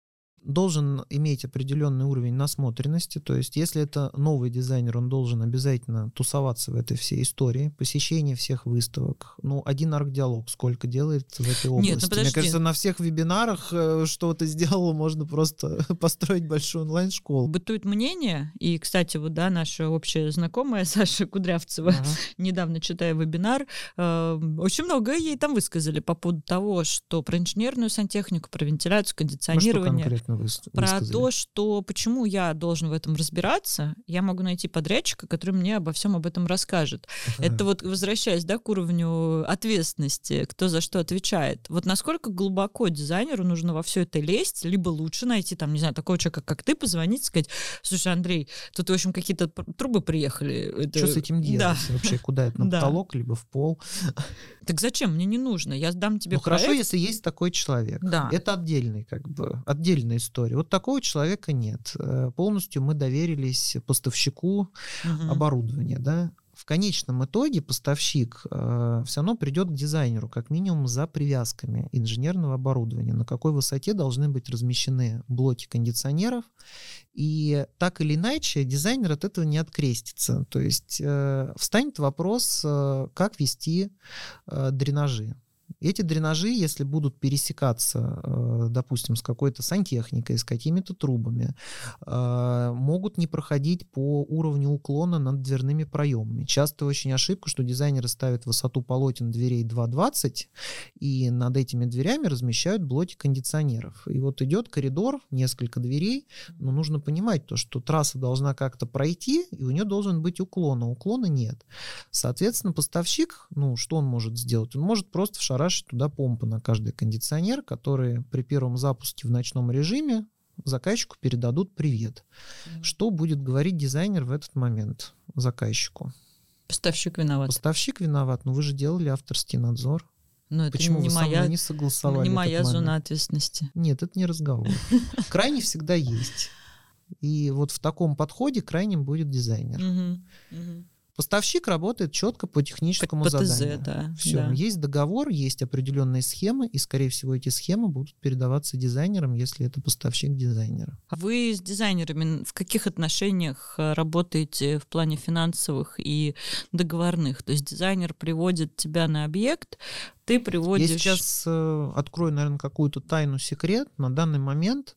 Должен иметь определенный уровень насмотренности, то есть если это новый дизайнер, он должен обязательно тусоваться в этой всей истории, посещение всех выставок. Ну, один арк-диалог сколько делает в этой области. Нет, ну подожди. Мне кажется, на всех вебинарах, э, что ты сделала, можно просто построить большую онлайн-школу. Бытует мнение, и, кстати, вот, да, наша общая знакомая Саша Кудрявцева, Ага. недавно читая вебинар, э, очень много ей там высказали по поводу того, что про инженерную сантехнику, про вентиляцию, Про Ну, что кондиционирование, выс- про то, что почему я должен в этом разбираться, я могу найти подрядчика, который мне обо всем об этом расскажет. Это вот возвращаясь, да, к уровню ответственности, кто за что отвечает. Вот насколько глубоко дизайнеру нужно во все это лезть, либо лучше найти там, не знаю, такого человека, как ты, позвонить, сказать, слушай, Андрей, тут, в общем, какие-то трубы приехали. Это- Что с этим делать? Да. Вообще, куда это? На Да. потолок, либо в пол? Так зачем? Мне не нужно. Я сдам тебе Ну хорошо, проект. если есть такой человек. Да. Это отдельный, как бы, отдельная история. Вот такого человека нет. Э, Полностью мы доверились поставщику Мгм. оборудования, да. В конечном итоге поставщик все равно придет к дизайнеру, как минимум за привязками инженерного оборудования, на какой высоте должны быть размещены блоки кондиционеров. И так или иначе дизайнер от этого не открестится. То есть э, встанет вопрос, э, как вести э, дренажи. Эти дренажи, если будут пересекаться, э, допустим, с какой-то сантехникой, с какими-то трубами, э, могут не проходить по уровню уклона над дверными проемами. Часто очень ошибка, что дизайнеры ставят высоту полотен дверей 2,20 и над этими дверями размещают блоки кондиционеров. И вот идет коридор, несколько дверей, но нужно понимать то, что трасса должна как-то пройти, и у нее должен быть уклон, а уклона нет. Соответственно, поставщик, ну, что он может сделать? Он может просто вшарашить туда помпы на каждый кондиционер, которые при первом запуске в ночном режиме заказчику передадут привет. Мгм. Что будет говорить дизайнер в этот момент заказчику? Поставщик виноват. Поставщик виноват, но вы же делали авторский надзор. Но это Почему не вы со мной моя, не согласовали не моя момент? зона ответственности. Нет, это не разговор. Крайне всегда есть. И вот в таком подходе крайним будет дизайнер. Мгм. Мгм. Поставщик работает четко по техническому По ТЗ, заданию. да, Все, да. есть договор, есть определенные схемы, и, скорее всего, эти схемы будут передаваться дизайнерам, если это поставщик дизайнера. А Вы с дизайнерами в каких отношениях э, работаете в плане финансовых и договорных? То есть дизайнер приводит тебя на объект, ты приводишь... Я сейчас э, открою, наверное, какую-то тайну секрет. На данный момент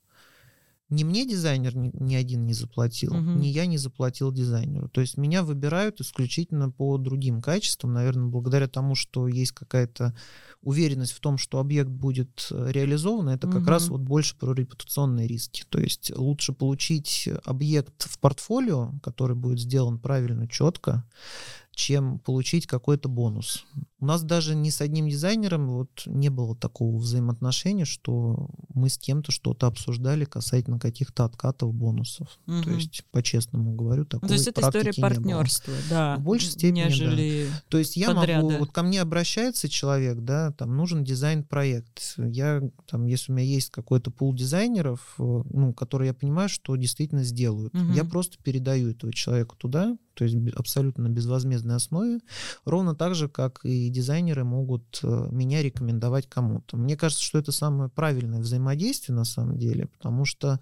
ни мне дизайнер ни, ни один не заплатил, Мгм. ни я не заплатил дизайнеру. То есть меня выбирают исключительно по другим качествам, наверное, благодаря тому, что есть какая-то уверенность в том, что объект будет э, реализован, это как Мгм. раз вот больше про репутационные риски. То есть лучше получить объект в портфолио, который будет сделан правильно, четко, чем получить какой-то бонус. У нас даже ни с одним дизайнером вот не было такого взаимоотношения, что мы с кем-то что-то обсуждали касательно каких-то откатов, бонусов. Угу. То есть, по-честному говорю, такой То есть это история партнерства, да. В большей степени, нежели да. То есть я подряда. могу, вот ко мне обращается человек, да, там нужен дизайн-проект. Я, там, если у меня есть какой-то пул дизайнеров, э, ну, которые я понимаю, что действительно сделают, угу. я просто передаю этого человека туда, то есть абсолютно на безвозмездной основе, ровно так же, как и дизайнеры могут э, меня рекомендовать кому-то. Мне кажется, что это самое правильное взаимодействие на самом деле, потому что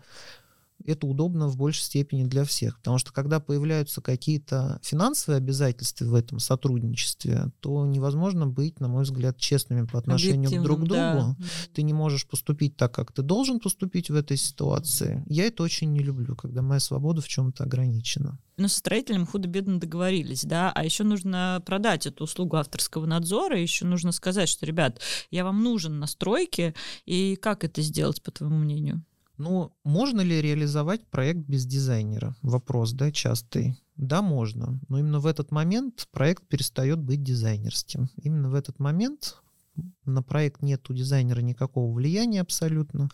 это удобно в большей степени для всех. Потому что когда появляются какие-то финансовые обязательства в этом сотрудничестве, то невозможно быть, на мой взгляд, честными по отношению друг к другу. Да. Ты не можешь поступить так, как ты должен поступить в этой ситуации. Я это очень не люблю, когда моя свобода в чем-то ограничена. Ну, со строителем худо-бедно договорились, да, а еще нужно продать эту услугу авторского надзора, еще нужно сказать, что, ребят, я вам нужен на стройке, и как это сделать, по твоему мнению? Ну, можно ли реализовать проект без дизайнера? Вопрос, да, частый. Да, можно. Но именно в этот момент проект перестает быть дизайнерским. Именно в этот момент на проект нет у дизайнера никакого влияния абсолютно.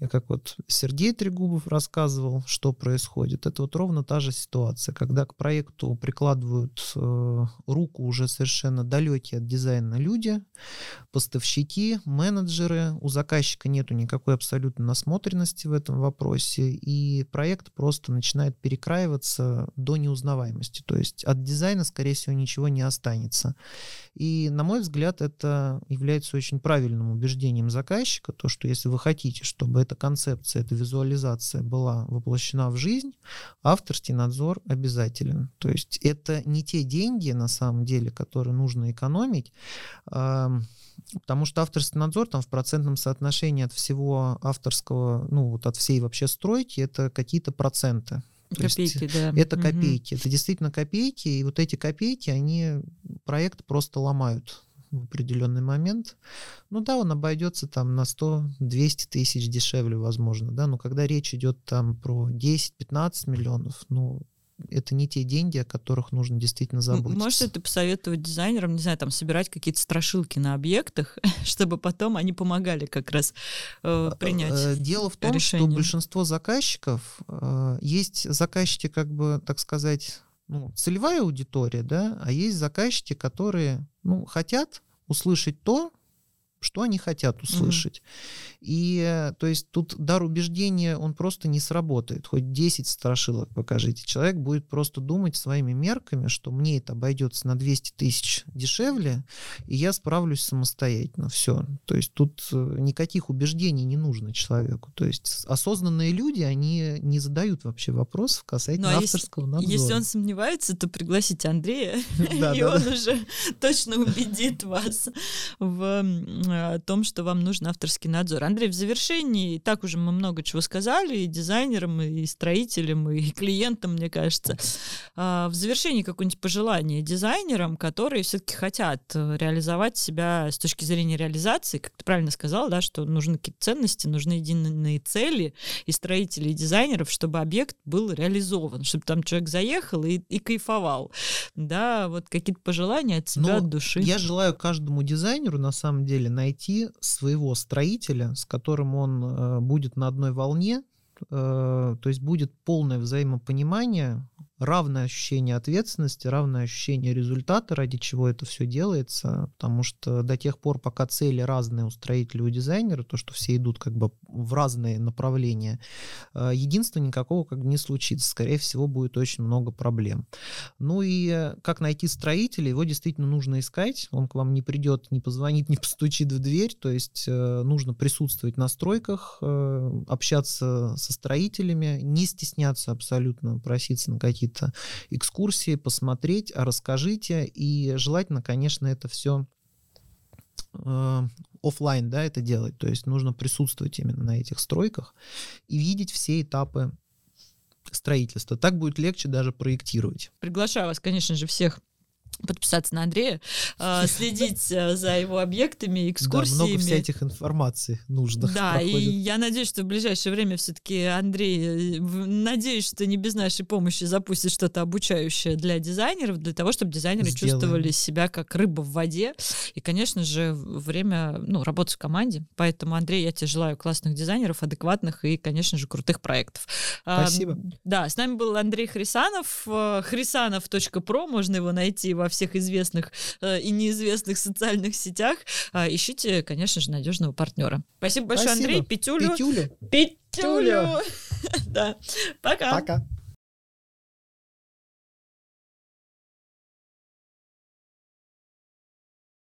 И как вот Сергей Трегубов рассказывал, что происходит, это вот ровно та же ситуация, когда к проекту прикладывают э, руку уже совершенно далекие от дизайна люди, поставщики, менеджеры, у заказчика нету никакой абсолютно насмотренности в этом вопросе, и проект просто начинает перекраиваться до неузнаваемости. То есть от дизайна, скорее всего, ничего не останется. И, на мой взгляд, это является очень правильным убеждением заказчика, то, что если вы хотите, чтобы эта концепция, эта визуализация была воплощена в жизнь, авторский надзор обязателен. То есть это не те деньги, на самом деле, которые нужно экономить, Потому что авторский надзор там в процентном соотношении от всего авторского, ну вот от всей вообще стройки, это какие-то проценты. То копейки, есть да. Это копейки. Угу. Это действительно копейки. И вот эти копейки, они проект просто ломают в определенный момент. Ну да, он обойдется там на 100-200 тысяч дешевле, возможно, да, но когда речь идет там про 10-15 миллионов, ну, это не те деньги, о которых нужно действительно заботиться. Можете ты посоветовать дизайнерам, не знаю, там собирать какие-то страшилки на объектах, чтобы потом они помогали как раз э, принять э, Дело в том, решение. что большинство заказчиков, э, есть заказчики, как бы, так сказать, ну, целевая аудитория, да, а есть заказчики, которые, ну, хотят услышать то, что они хотят услышать. Mm-hmm. И то есть тут дар убеждения, он просто не сработает. Хоть 10 страшилок покажите. Человек будет просто думать своими мерками, что мне это обойдется на 200 тысяч дешевле, и я справлюсь самостоятельно. Все. То есть тут э, никаких убеждений не нужно человеку. То есть осознанные люди, они не задают вообще вопросов касательно ну, а авторского если, надзора. Если он сомневается, то пригласите Андрея, и он уже точно убедит вас в о том, что вам нужен авторский надзор. Андрей, в завершении, так уже мы много чего сказали, и дизайнерам, и строителям, и клиентам, мне кажется. А, в завершении какое-нибудь пожелание дизайнерам, которые все-таки хотят э, реализовать себя с точки зрения реализации, как ты правильно сказал, да, что нужны какие-то ценности, нужны единые цели и строителей, и дизайнеров, чтобы объект был реализован, чтобы там человек заехал и, и кайфовал. Да, вот какие-то пожелания от себя, Но от души. Я желаю каждому дизайнеру, на самом деле, найти своего строителя, с которым он э, будет на одной волне, э, то есть будет полное взаимопонимание равное ощущение ответственности, равное ощущение результата, ради чего это все делается, потому что до тех пор, пока цели разные у строителя и у дизайнера, то, что все идут как бы в разные направления, э, единства никакого как бы не случится. Скорее всего, будет очень много проблем. Ну и как найти строителя, его действительно нужно искать, он к вам не придет, не позвонит, не постучит в дверь, то есть э, нужно присутствовать на стройках, э, общаться со строителями, не стесняться абсолютно проситься на какие-то какие-то экскурсии, посмотреть, а расскажите. И желательно, конечно, это все э, офлайн, да, это делать. То есть нужно присутствовать именно на этих стройках и видеть все этапы строительства. Так будет легче даже проектировать. Приглашаю вас, конечно же, всех подписаться на Андрея, э, следить э, за его объектами, экскурсиями. Да, много всяких информаций нужно. Да, проходит. и я надеюсь, что в ближайшее время все-таки Андрей, э, надеюсь, что не без нашей помощи запустит что-то обучающее для дизайнеров, для того, чтобы дизайнеры Сделаем. чувствовали себя как рыба в воде. И, конечно же, время ну, работы в команде. Поэтому, Андрей, я тебе желаю классных дизайнеров, адекватных и, конечно же, крутых проектов. Спасибо. А, да, с нами был Андрей Хрисанов. Хрисанов.про, можно его найти во всех известных э, и неизвестных социальных сетях. Э, ищите, конечно же, надежного партнера. Спасибо большое, Спасибо. Андрей. Петюлю. Петюлю. Петюлю. Да. Пока. Пока.